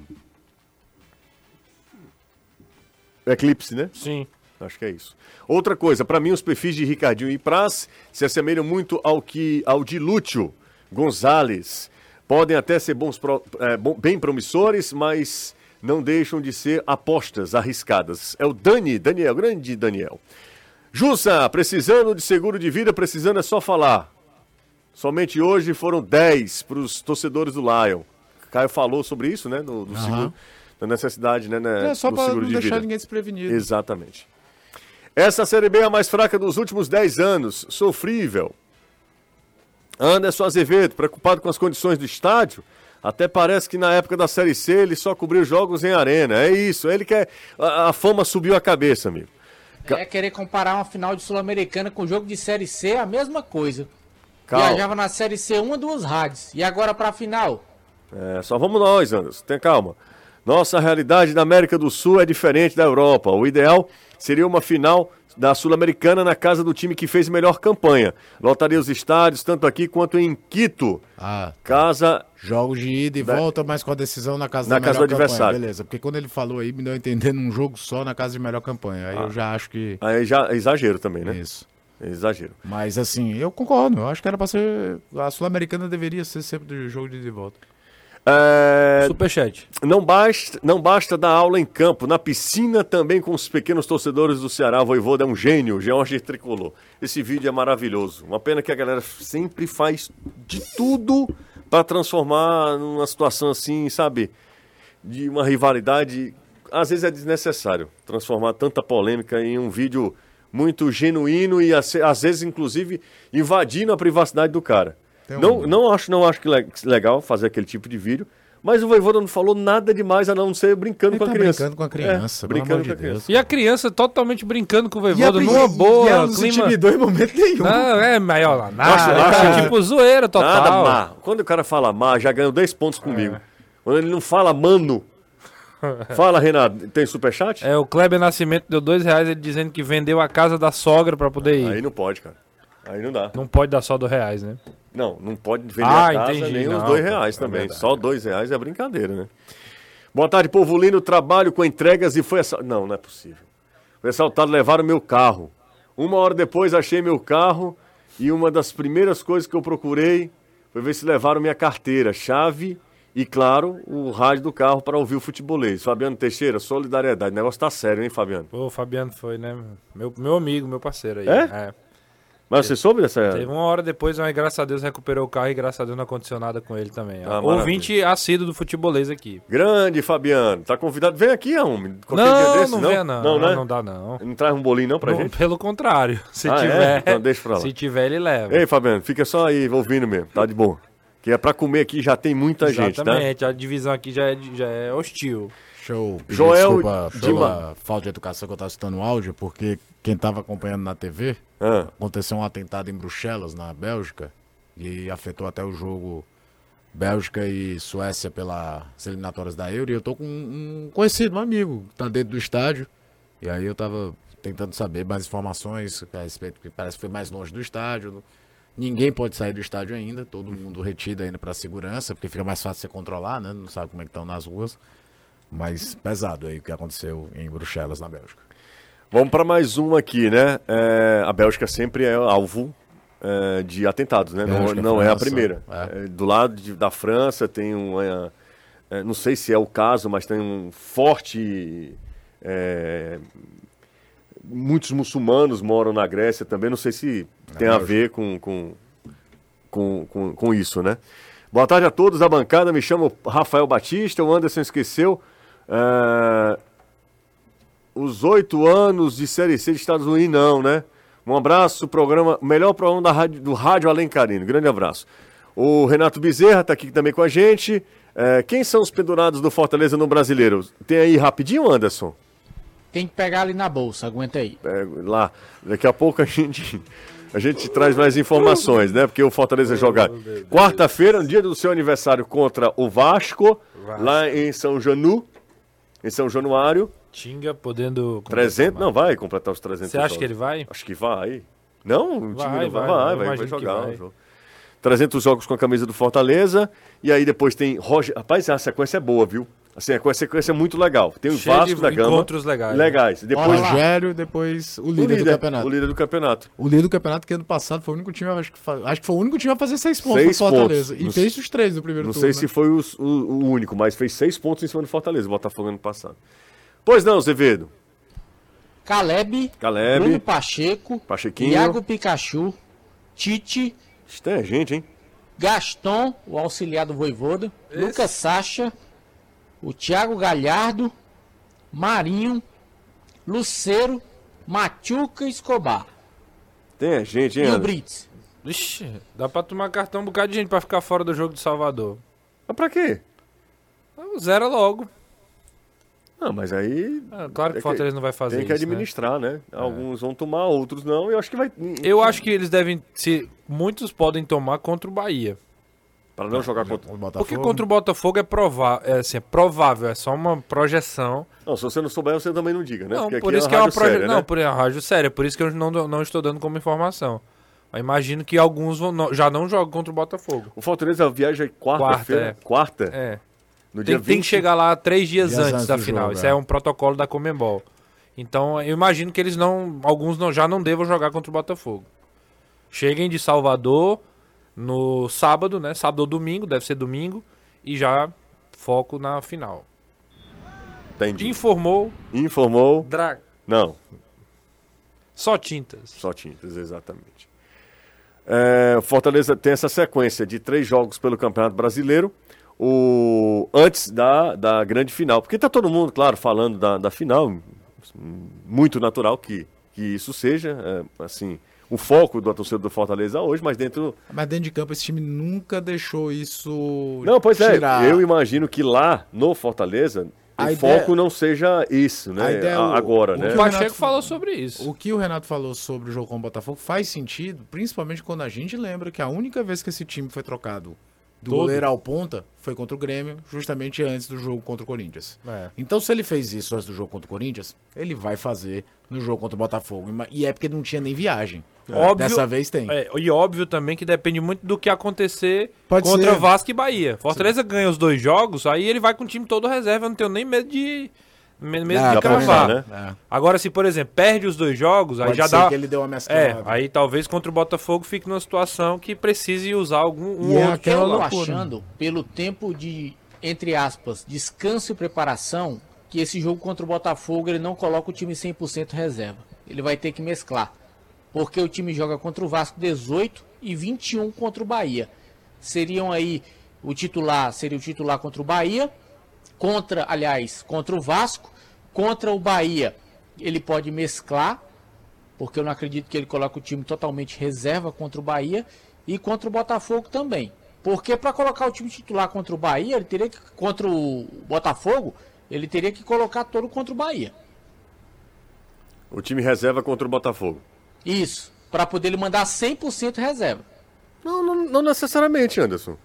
Eclipse, né? Sim. Acho que é isso. Outra coisa, para mim os perfis de Ricardinho e Praz se assemelham muito ao que ao de Lúcio Gonzalez. Podem até ser bons, é, bem promissores, mas não deixam de ser apostas arriscadas. É o Dani, Daniel, grande Daniel. Jussa, precisando de seguro de vida, precisando é só falar. Somente hoje foram 10 para os torcedores do Lion. Caio falou sobre isso, né? No, do seguro, da necessidade, né? né, É só seguro não de deixar vida. ninguém desprevenido. Exatamente. Essa Série B é a mais fraca dos últimos 10 anos. Sofrível. Anderson Azevedo, preocupado com as condições do estádio. Até parece que na época da Série C ele só cobriu jogos em arena. É isso. Ele quer. A, a fama subiu a cabeça, amigo. É querer comparar uma final de Sul-Americana com jogo de Série C, é a mesma coisa. Calma. Viajava na Série C uma, duas rádios. E agora pra final? É, só vamos nós, Anderson. Tenha calma. Nossa realidade da América do Sul é diferente da Europa. O ideal seria uma final da Sul-Americana na casa do time que fez melhor campanha. Lotaria os estádios, tanto aqui quanto em Quito. Ah, Casa jogos de ida e Da- volta, mas com a decisão na casa Na da casa do adversário. campanha. Beleza, porque quando ele falou aí, me deu a entender num jogo só na casa de melhor campanha. Aí eu já acho que Aí já é exagero também, né? isso. É exagero. Mas assim, eu concordo. Eu acho que era pra ser. A Sul-Americana deveria ser sempre do jogo de ida e volta. É, Superchat. não, basta, não basta dar aula em campo, na piscina também com os pequenos torcedores do Ceará. Voivoda é um gênio, George Tricolor. Esse vídeo é maravilhoso. Uma pena que a galera sempre faz de tudo para transformar numa situação assim, sabe? De uma rivalidade. Às vezes é desnecessário transformar tanta polêmica em um vídeo muito genuíno e às vezes, inclusive, invadindo a privacidade do cara. Tem um- Não, não acho, não acho que le- legal fazer aquele tipo de vídeo, mas o Voivoda não falou nada demais a não ser brincando Ele com a tá criança. brincando com a criança, É, brincando com a de criança. E a criança totalmente brincando com o a Voivoda, numa boa, e ela não se clima... intimidou em momento nenhum. Não, é maior, nada, Acho- tipo zoeira total. Nada má. Quando o cara fala má, já ganhou 10 pontos comigo. Quando ele não fala mano. Fala, Renato, tem superchat? É, o Kleber Nascimento deu dois reais, ele dizendo que vendeu a casa da sogra pra poder ir. Aí não pode, cara. Aí não dá. Não pode dar só do reais, né? Não, não pode vender Ah, a casa entendi. nem os Não, dois tá, reais é também. verdade. Só dois reais é brincadeira, né? Boa tarde, povo lindo. Trabalho com entregas e foi assaltado. Não, não é possível. Foi assaltado, levaram meu carro. Uma hora depois achei meu carro e uma das primeiras coisas que eu procurei foi ver se levaram minha carteira, chave e, claro, o rádio do carro para ouvir o futebolês. Fabiano Teixeira, solidariedade. O negócio tá sério, hein, Fabiano? Pô, o Fabiano foi, né? Meu, meu amigo, meu parceiro aí. É? Mas você soube dessa. Teve uma hora depois, mas graças a Deus recuperou o carro e graças a Deus não aconteceu nada com ele também. Ah, Ouvinte assíduo do futebolês aqui. Grande, Fabiano. Tá convidado. Vem aqui, homem. Qualquer dia Não, desse, não venha não. Não, Não, né? não dá não. Não traz um bolinho não pra Não, gente? Pelo contrário. Se Ah, é? tiver, Então deixa pra lá. se tiver, ele leva. Ei, Fabiano, fica só aí ouvindo mesmo, tá de boa. Que é pra comer aqui já tem muita gente, tá? Exatamente, a divisão aqui já é, já é hostil. Show. Pedir Joel Desculpa de pela falta de educação que eu tava citando o áudio, porque quem tava acompanhando na TV, Ah, aconteceu um atentado em Bruxelas, na Bélgica, e afetou até o jogo Bélgica e Suécia pelas eliminatórias da Euro. E eu tô com um conhecido, um amigo, que tá dentro do estádio. E aí eu tava tentando saber mais informações a respeito, que parece que foi mais longe do estádio. Ninguém pode sair do estádio ainda, todo mundo retido ainda para segurança, porque fica mais fácil você controlar, né? Não sabe como é que estão nas ruas. Mas pesado aí o que aconteceu em Bruxelas, na Bélgica. vamos pra mais um aqui, né? É, a Bélgica sempre é alvo é, de atentados, né? Não, Bélgica, não é a primeira. é. É, do lado de- da França tem um. é, é, não sei se é o caso, mas tem um forte. muitos muçulmanos moram na Grécia também. Não sei se tem a ver com, com, com, com, com isso, né? Boa tarde a todos da bancada. Me chamo Rafael Batista. O Anderson esqueceu. É, os oito anos de Série C de Estados Unidos, não, né? Um abraço, programa, melhor programa da rádio, do Rádio Alencarino. Grande abraço. O Renato Bezerra está aqui também com a gente. É, quem são os pendurados do Fortaleza no Brasileiro? Tem aí rapidinho, Anderson? Tem que pegar ali na bolsa, aguenta aí. Pego lá. Daqui a pouco a gente. A gente traz mais informações, né? Porque o Fortaleza joga quarta-feira, no dia do seu aniversário, contra o Vasco, lá em São Janu, em São Januário. Tinga podendo. 300, não vai completar os 300 Você acha jogos. que ele vai? Acho que vai. Não, o time Vai, não vai, vai, vai, vai, vai, jogar. vai. o jogo. 300 jogos com a camisa do Fortaleza. E aí depois tem Roger. Rapaz, a sequência é boa, viu? Assim, a sequência é muito legal. Tem o Cheio Vasco de da Gama. encontros legais, né? Legais. Depois lá. Rogério, depois o o líder, líder, do campeonato. o líder do campeonato. O líder do campeonato que ano passado foi o único time, acho que, acho que foi o único time a fazer seis pontos Seis no Fortaleza. pontos. E Não fez os três no primeiro Não turno. sei se foi os- o, o único, mas fez seis pontos em cima do Fortaleza, o Botafogo ano passado. Pois não, Zevedo. Caleb, Caleb. Bruno Pacheco, Pachequinho. Iago Pikachu, Tite, Isso tem gente, hein? Gaston, o auxiliar do Voivoda, Lucas Sacha, o Thiago Galhardo, Marinho, Luceiro, Machuca e Escobar. Tem gente, hein? E o? Brits. Ixi, dá pra tomar cartão um bocado de gente pra ficar fora do jogo de Salvador. Mas pra quê? Então, Zera logo. Não, mas aí Ah, claro que É o que Fortaleza não vai fazer tem que isso, né? administrar, né? Alguns vão tomar, outros não. Eu acho que vai. Eu acho que eles devem. Se, muitos podem tomar contra o Bahia. Para não jogar contra. O Botafogo. Porque contra o Botafogo é, prova é, assim, é provável, é só uma projeção. Não, se você não souber, você também não diga, né? Não, Porque por aqui isso que é uma projeção. séria, Não, né? por é uma rádio séria, por isso que eu não, não estou dando como informação. Mas imagino que alguns vão, não- já não jogam contra o Botafogo. O Fortaleza viaja quarta-feira. Quarta? É. No Tem, dia tem 20. que chegar lá três dias, Dias antes, antes da final. jogo, Isso é. é um protocolo da Comembol. Então eu imagino que eles não. Alguns não, já não devam jogar contra o Botafogo. Cheguem de Salvador no sábado, né? Sábado ou domingo, deve ser domingo. E já foco na final. Entendi. Informou. Informou. Dra... Não, Só tintas. só tintas, exatamente. É, Fortaleza tem essa sequência de três jogos pelo Campeonato Brasileiro. O, antes da, da grande final. Porque tá todo mundo, claro, falando da, da final. Muito natural que, que isso seja, é, assim, o foco do torcedor do Fortaleza hoje, mas dentro Mas dentro de campo esse time nunca deixou isso. Não, pois é, tirar. eu imagino que lá no Fortaleza A o ideia- foco não seja isso, né? A ideia é o- agora, o né? O Pacheco Renato- falou sobre isso. O que o Renato falou sobre o jogo com o Botafogo faz sentido, principalmente quando a gente lembra que a única vez que esse time foi trocado do Todo. goleiro ao ponta foi contra o Grêmio, justamente antes do jogo contra o Corinthians. É. Então, se ele fez isso antes do jogo contra o Corinthians, ele vai fazer no jogo contra o Botafogo. E é porque não tinha nem viagem. Óbvio- Dessa vez tem. É, e óbvio também que depende muito do que acontecer Pode contra ser. Vasco e Bahia. Fortaleza ganha os dois jogos, aí ele vai com o time todo reserva, eu não tenho nem medo de. Me- Medo Ah, de apostar, cravar. né? É. Agora, se, por exemplo, perde os dois jogos, aí Pode já ser dá. que ele deu uma É, mesclada. aí talvez contra o Botafogo fique numa situação que precise usar algum um E é outro. aquela eu tô achando, pelo tempo de, entre aspas, descanso e preparação, que esse jogo contra o Botafogo ele não coloca o time 100% reserva. Ele vai ter que mesclar. Porque o time joga contra o Vasco 18 e 21 contra o Bahia. Seriam aí o titular, seria o titular contra o Bahia, contra, aliás, contra o Vasco, contra o Bahia. Ele pode mesclar, porque eu não acredito que ele coloque o time totalmente reserva contra o Bahia e contra o Botafogo também. Porque para colocar o time titular contra o Bahia, ele teria que contra o Botafogo, ele teria que colocar todo contra o Bahia. O time reserva contra o Botafogo. Isso, para poder ele mandar 100% reserva. Não, não, não necessariamente, Anderson.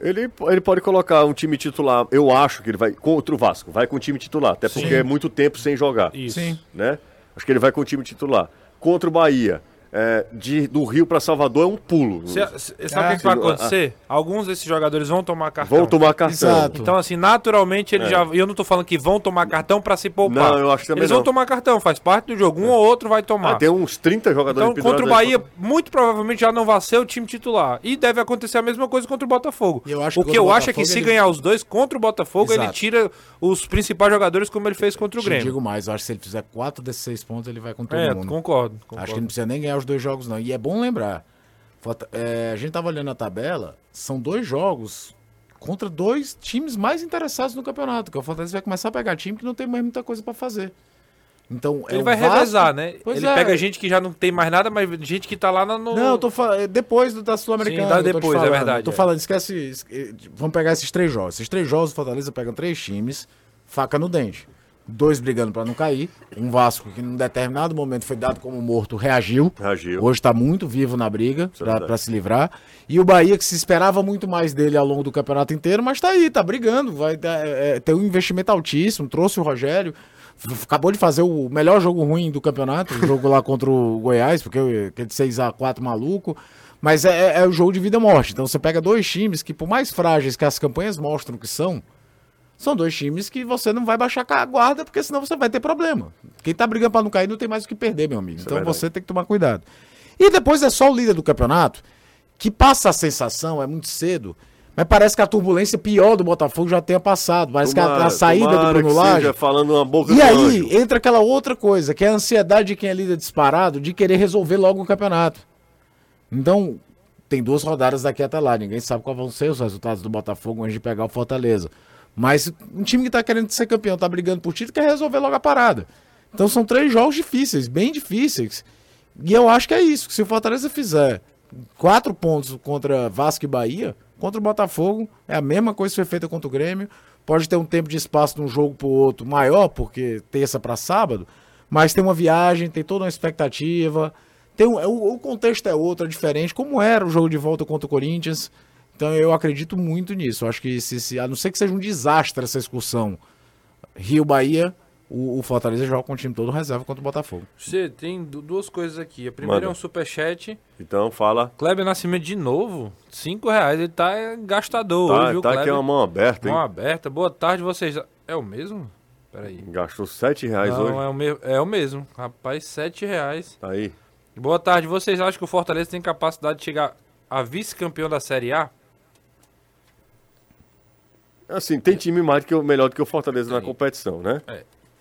Ele, ele pode colocar um time titular, eu acho que ele vai contra o Vasco, vai com o time titular, até porque é muito tempo sem jogar, Isso. Sim. né? Acho que ele vai com o time titular. Contra o Bahia, é, de, do Rio para Salvador é um pulo. Cê- cê- sabe o Ah, que, que vai acontecer? Alguns desses jogadores vão tomar cartão. Vão tomar cartão. Exato. Então, assim, naturalmente ele É. já. E eu não tô falando que vão tomar cartão pra se poupar. Não, eu acho que também Eles vão não. tomar cartão, faz parte do jogo. Um ou outro vai tomar. Ah, tem uns 30 jogadores Então, contra o aí. Bahia, muito provavelmente já não vai ser o time titular. E deve acontecer a mesma coisa contra o Botafogo. Eu acho o que que eu contra o acho é que Botafogo se ele- ganhar os dois contra o Botafogo, ele Exato. tira os principais jogadores como ele fez contra o Grêmio. digo mais, eu acho que se ele fizer 4 desses 6 pontos, ele vai com todo é, mundo. concordo. Acho concordo. que ele não precisa nem ganhar os dois jogos, não. E é bom lembrar. É, a gente tava olhando a tabela, são dois jogos contra dois times mais interessados no campeonato. Que o Fortaleza vai começar a pegar time que não tem mais muita coisa pra fazer. Então, é Ele o vai revezar, né? Pois ele é. pega gente que já não tem mais nada, mas gente que tá lá no. Não, eu tô falando depois do da Sul-Americana. Depois, é verdade, tô é. falando, esquece. es- eh, Vamos pegar esses três jogos. Esses três jogos, o Fortaleza pegam três times, faca no dente. Dois brigando para não cair. Um Vasco que, num determinado momento, foi dado como morto, reagiu. Reagiu. Hoje está muito vivo na briga é para se livrar. E o Bahia, que se esperava muito mais dele ao longo do campeonato inteiro, mas tá aí, tá brigando. Vai é, é, tem um investimento altíssimo, trouxe o Rogério. Acabou de fazer o melhor jogo ruim do campeonato, o jogo lá contra o Goiás, porque aquele 6x4 maluco. Mas é, é- é o jogo de vida e morte. Então você pega dois times que, por mais frágeis que as campanhas mostram que são, são dois times que você não vai baixar a guarda, porque senão você vai ter problema. Quem tá brigando pra não cair não tem mais o que perder, meu amigo. é então verdade. você tem que tomar cuidado. E depois é só o líder do campeonato, que passa a sensação, é muito cedo, mas parece que a turbulência pior do Botafogo já tenha passado. Parece que a- a, Tomara- saída do tomara Bruno Lage... falando uma boca E aí anjo. entra aquela outra coisa, que é a ansiedade de quem é líder disparado de querer resolver logo o campeonato. Então, tem duas rodadas daqui até lá. Ninguém sabe quais vão ser os resultados do Botafogo antes de pegar o Fortaleza. Mas um time que tá querendo ser campeão, tá brigando por título, quer resolver logo a parada. Então são três jogos difíceis, bem difíceis. E eu acho que é isso. Se o Fortaleza fizer quatro pontos contra Vasco e Bahia, contra o Botafogo, é a mesma coisa que foi feita contra o Grêmio. Pode ter um tempo de espaço de um jogo pro outro maior, porque terça para sábado, mas tem uma viagem, tem toda uma expectativa. Tem um, é, o, o contexto é outro, é diferente, como era o jogo de volta contra o Corinthians. Então eu acredito muito nisso. Eu acho que se, se- a não ser que seja um desastre essa excursão Rio-Bahia, o, o Fortaleza joga com o time todo reserva contra o Botafogo. Você tem du- duas coisas aqui. A primeira Manda. é um superchat. Então fala. Kleber Nascimento de novo, cinco reais. Ele tá é, gastador Tá, hoje, viu, tá aqui uma mão aberta, hein? Mão aberta. Boa tarde, vocês. É o mesmo? Peraí. Gastou sete reais Não, hoje. é o, me... é o mesmo. Rapaz, sete reais. Tá aí. Boa tarde. Vocês acham que o Fortaleza tem capacidade de chegar a vice-campeão da Série A? Assim, tem time mais que melhor do que o Fortaleza na competição, né?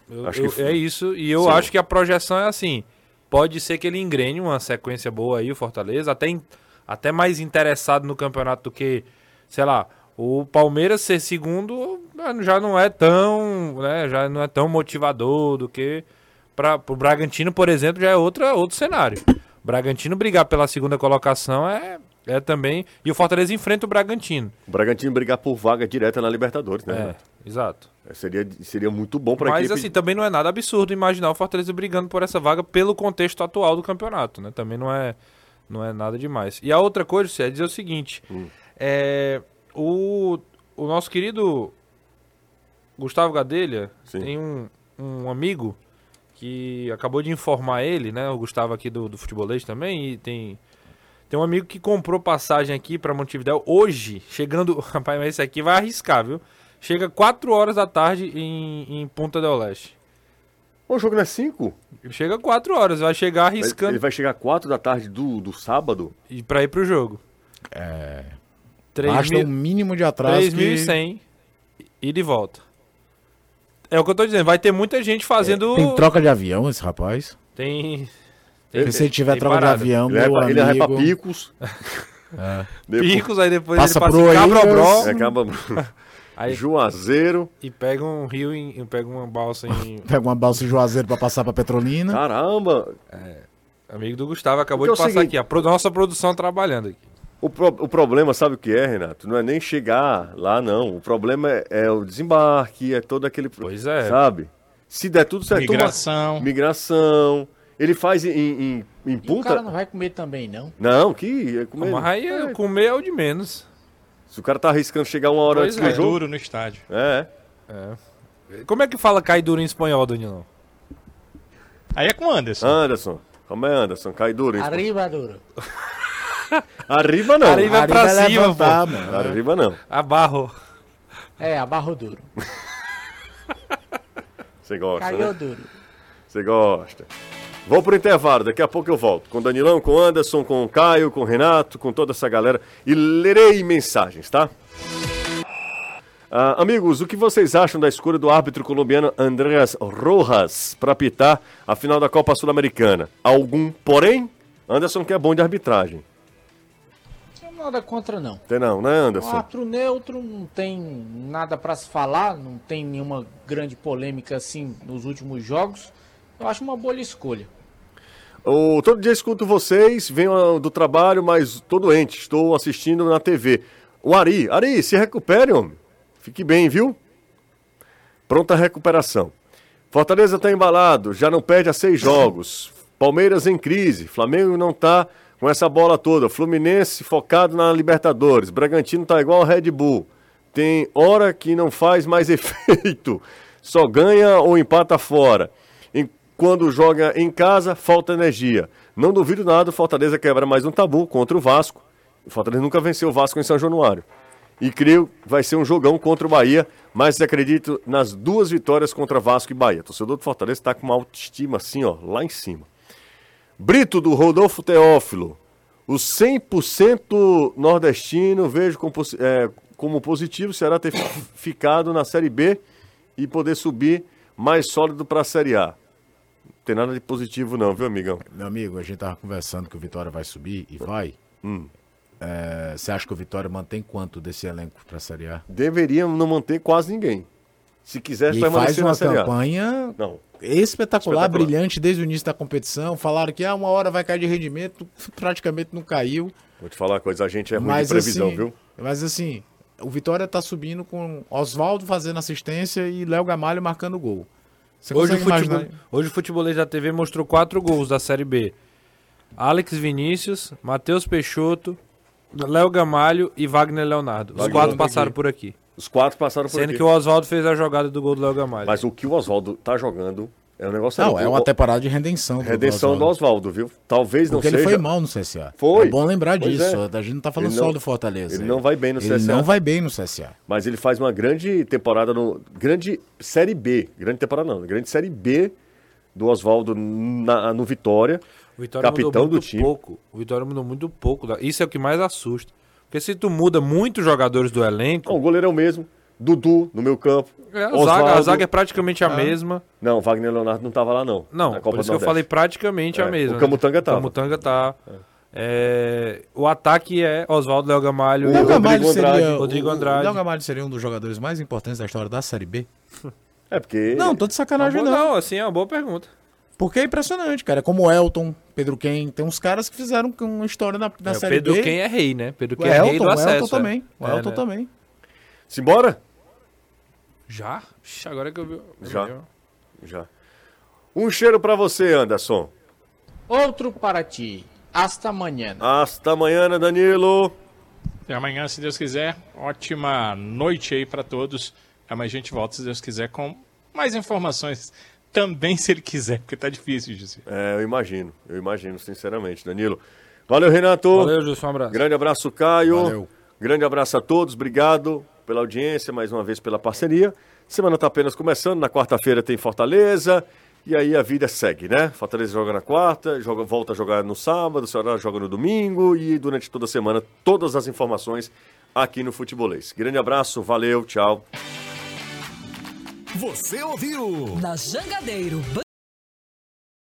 Eu- Acho eu- que- É isso. E eu Sim. acho que a projeção é assim. Pode ser que ele engrene uma sequência boa aí, o Fortaleza. Até, até mais interessado no campeonato do que, sei lá, o Palmeiras ser segundo eh, já não é tão, né, já não é tão motivador do que para o Bragantino, por exemplo, já é outra, outro cenário. O Bragantino brigar pela segunda colocação é, é também. E o Fortaleza enfrenta o Bragantino. O Bragantino brigar por vaga direta na Libertadores, né? É, exato. Seria, seria muito bom pra Mas equipe. assim, também não é nada absurdo imaginar o Fortaleza brigando por essa vaga pelo contexto atual do campeonato, né? Também não é, não é nada demais. E a outra coisa, Cé, é dizer o seguinte: Hum. é, o, o nosso querido Gustavo Gadelha Sim. tem um, um amigo que acabou de informar ele, né? O Gustavo aqui do, do futebolês também, e tem. Tem um amigo que comprou passagem aqui pra Montevidéu hoje, chegando. Rapaz, mas esse aqui vai arriscar, viu? Chega 4 horas da tarde em, em Punta del Leste. O jogo não é 5? Ele chega 4 horas, vai chegar arriscando Ele vai chegar 4 da tarde do, do sábado. e pra ir pro jogo. É. 3 Basta mil, um mínimo de atraso. que- 3.100 e de volta. É o que eu tô dizendo, vai ter muita gente fazendo. Tem troca de avião esse rapaz? Tem. Se ele tiver parada. de avião, Ele, vai meu pra, ele vai pra amigo... Picos. É. depois- Picos, aí depois Passa ele passa pro em Cabrobró. É, acaba aí, Juazeiro. e pega um rio, em, pega uma balsa em. Pega uma balsa de Juazeiro pra passar pra Petrolina. Caramba! Amigo do Gustavo acabou Porque de é o passar seguinte- aqui. A pro- nossa produção trabalhando aqui. O, pro- o problema, sabe o que é, Renato? Não é nem chegar lá, não. O problema é, é o desembarque, é todo aquele. Pois é. Sabe? Se der tudo certo. toma- Migração. Ele faz em, em, em E o punta. cara não vai comer também, não. Não, que. é comer- Mas aí é, comer é o de menos. Se o cara tá arriscando chegar uma hora Pois antes é. do jogo. Duro no estádio. É. Como é que fala cai duro em espanhol, Danilão? Aí é com o Anderson. Anderson. Como é Anderson? Cai duro. hein? Arriba, duro. Arriba não. Arriba Ari pra vai cima, levantar, mano. Arriba não. Abarro. É, abarro duro. Você gosta, Caiu né? duro. Você gosta. Vou pro intervalo, daqui a pouco eu volto. Com Danilão, com Anderson, com o Caio, com o Renato, com toda essa galera. E lerei mensagens, tá? Ah, amigos, o que vocês acham da escolha do árbitro colombiano Andrés Rojas para apitar a final da Copa Sul-Americana? Algum porém? Anderson que é bom de arbitragem. Não tem nada contra, não. Tem não, né, Um Anderson? árbitro neutro, não tem nada pra se falar, não tem nenhuma grande polêmica assim nos últimos jogos. Eu acho uma boa escolha. O- todo dia escuto vocês, venho ah, do trabalho, mas tô doente, estou assistindo na TV. O Ari, Ari, se recupere, homem. Fique bem, viu? Pronta recuperação. Fortaleza tá embalado, já não perde a seis jogos. Palmeiras em crise, Flamengo não tá com essa bola toda. Fluminense focado na Libertadores. Bragantino tá igual ao Red Bull. Tem hora que não faz mais efeito. Só ganha ou empata fora. Quando joga em casa, falta energia. Não duvido nada, o Fortaleza quebra mais um tabu contra o Vasco. O Fortaleza nunca venceu o Vasco em São Januário. E creio que vai ser um jogão contra o Bahia, mas acredito nas duas vitórias contra Vasco e Bahia. O torcedor do Fortaleza está com uma autoestima assim, ó, lá em cima. Brito do Rodolfo Teófilo. O 100% nordestino vejo é, como positivo será ter fi- ficado na Série B e poder subir mais sólido para a Série A. Não tem nada de positivo não, viu, amigão? Meu amigo, a gente tava conversando que o Vitória vai subir e vai. Hum. É, Você acha que o Vitória mantém quanto desse elenco pra Série A? Deveria não manter quase ninguém. Se quiser E faz uma campanha Não. espetacular, Espetacular. brilhante desde o início da competição. Falaram que ah, uma hora vai cair de rendimento, praticamente não caiu. Vou te falar uma coisa, a gente é ruim mas de previsão, assim, viu? Mas assim, o Vitória tá subindo com Oswaldo fazendo assistência e Léo Gamalho marcando gol. Você Hoje o, futebol, hoje o Futebolês da TV mostrou quatro gols da Série B. Alex Vinícius, Matheus Peixoto, Léo Gamalho e Wagner Leonardo. Os Wagner quatro Leonardo passaram aqui. por aqui. Os quatro passaram por Sendo aqui. que o Oswaldo fez a jogada do gol do Léo Gamalho. Mas o que o Oswaldo tá jogando é um negócio... Não, é uma temporada de redenção. do Redenção do Oswaldo. Oswaldo, viu? Talvez não Porque ele seja... foi mal no CSA. Foi. É bom lembrar Pois disso. é. A gente não tá falando Ele só não- do Fortaleza. Ele não vai bem no Ele CSA. não vai bem no CSA. Mas ele faz uma grande temporada no. Grande Série B. Grande temporada não. Grande Série B do Oswaldo no Vitória. O Vitória capitão mudou do muito time. pouco. O Vitória mudou muito pouco. Isso é o que mais assusta. Porque se tu muda muitos jogadores do elenco, Não, o goleiro é o mesmo. Dudu no meu campo. é, a, zaga, a zaga é praticamente a mesma. Não, Wagner Leonardo não tava lá, não. Não, por isso que eu falei praticamente É, a mesma. o Camutanga tava. O Camutanga tá. É, o ataque é Oswaldo, Léo Gamalho O e Léo Rodrigo Gamalho seria, Andrade. o- Rodrigo Andrade. O Léo Gamalho seria um dos jogadores mais importantes da história da Série B? É porque. Não, tô de sacanagem Não, não. não, assim, é uma boa pergunta. Porque é impressionante, cara. É como o Elton, Pedro Ken. Tem uns caras que fizeram uma história na, na É, o Série Pedro B. quem é rei, né? Pedro O quem é rei Elton, do o acesso. Elton é. também. O É, Elton né? também. Simbora? Já? Agora que eu vi. Já. Já. Um cheiro pra você, Anderson. Outro para ti. Hasta amanhã. Hasta amanhã, Danilo. Até amanhã, se Deus quiser. Ótima noite aí pra todos. Amanhã a gente volta, se Deus quiser, com mais informações. Também, se ele quiser, porque tá difícil, José. É, eu imagino. Eu imagino, sinceramente, Danilo. Valeu, Renato. Valeu, Gilson, um abraço. Grande abraço, Caio. Valeu. Grande abraço a todos. Obrigado pela audiência, mais uma vez pela parceria. Semana está apenas começando. Na quarta-feira tem Fortaleza. E aí a vida segue, né? Fortaleza joga na quarta, joga, volta a jogar no sábado, o Ceará joga no domingo e durante toda a semana todas as informações aqui no Futebolês. Grande abraço, valeu, tchau. Você ouviu? Na Jangadeiro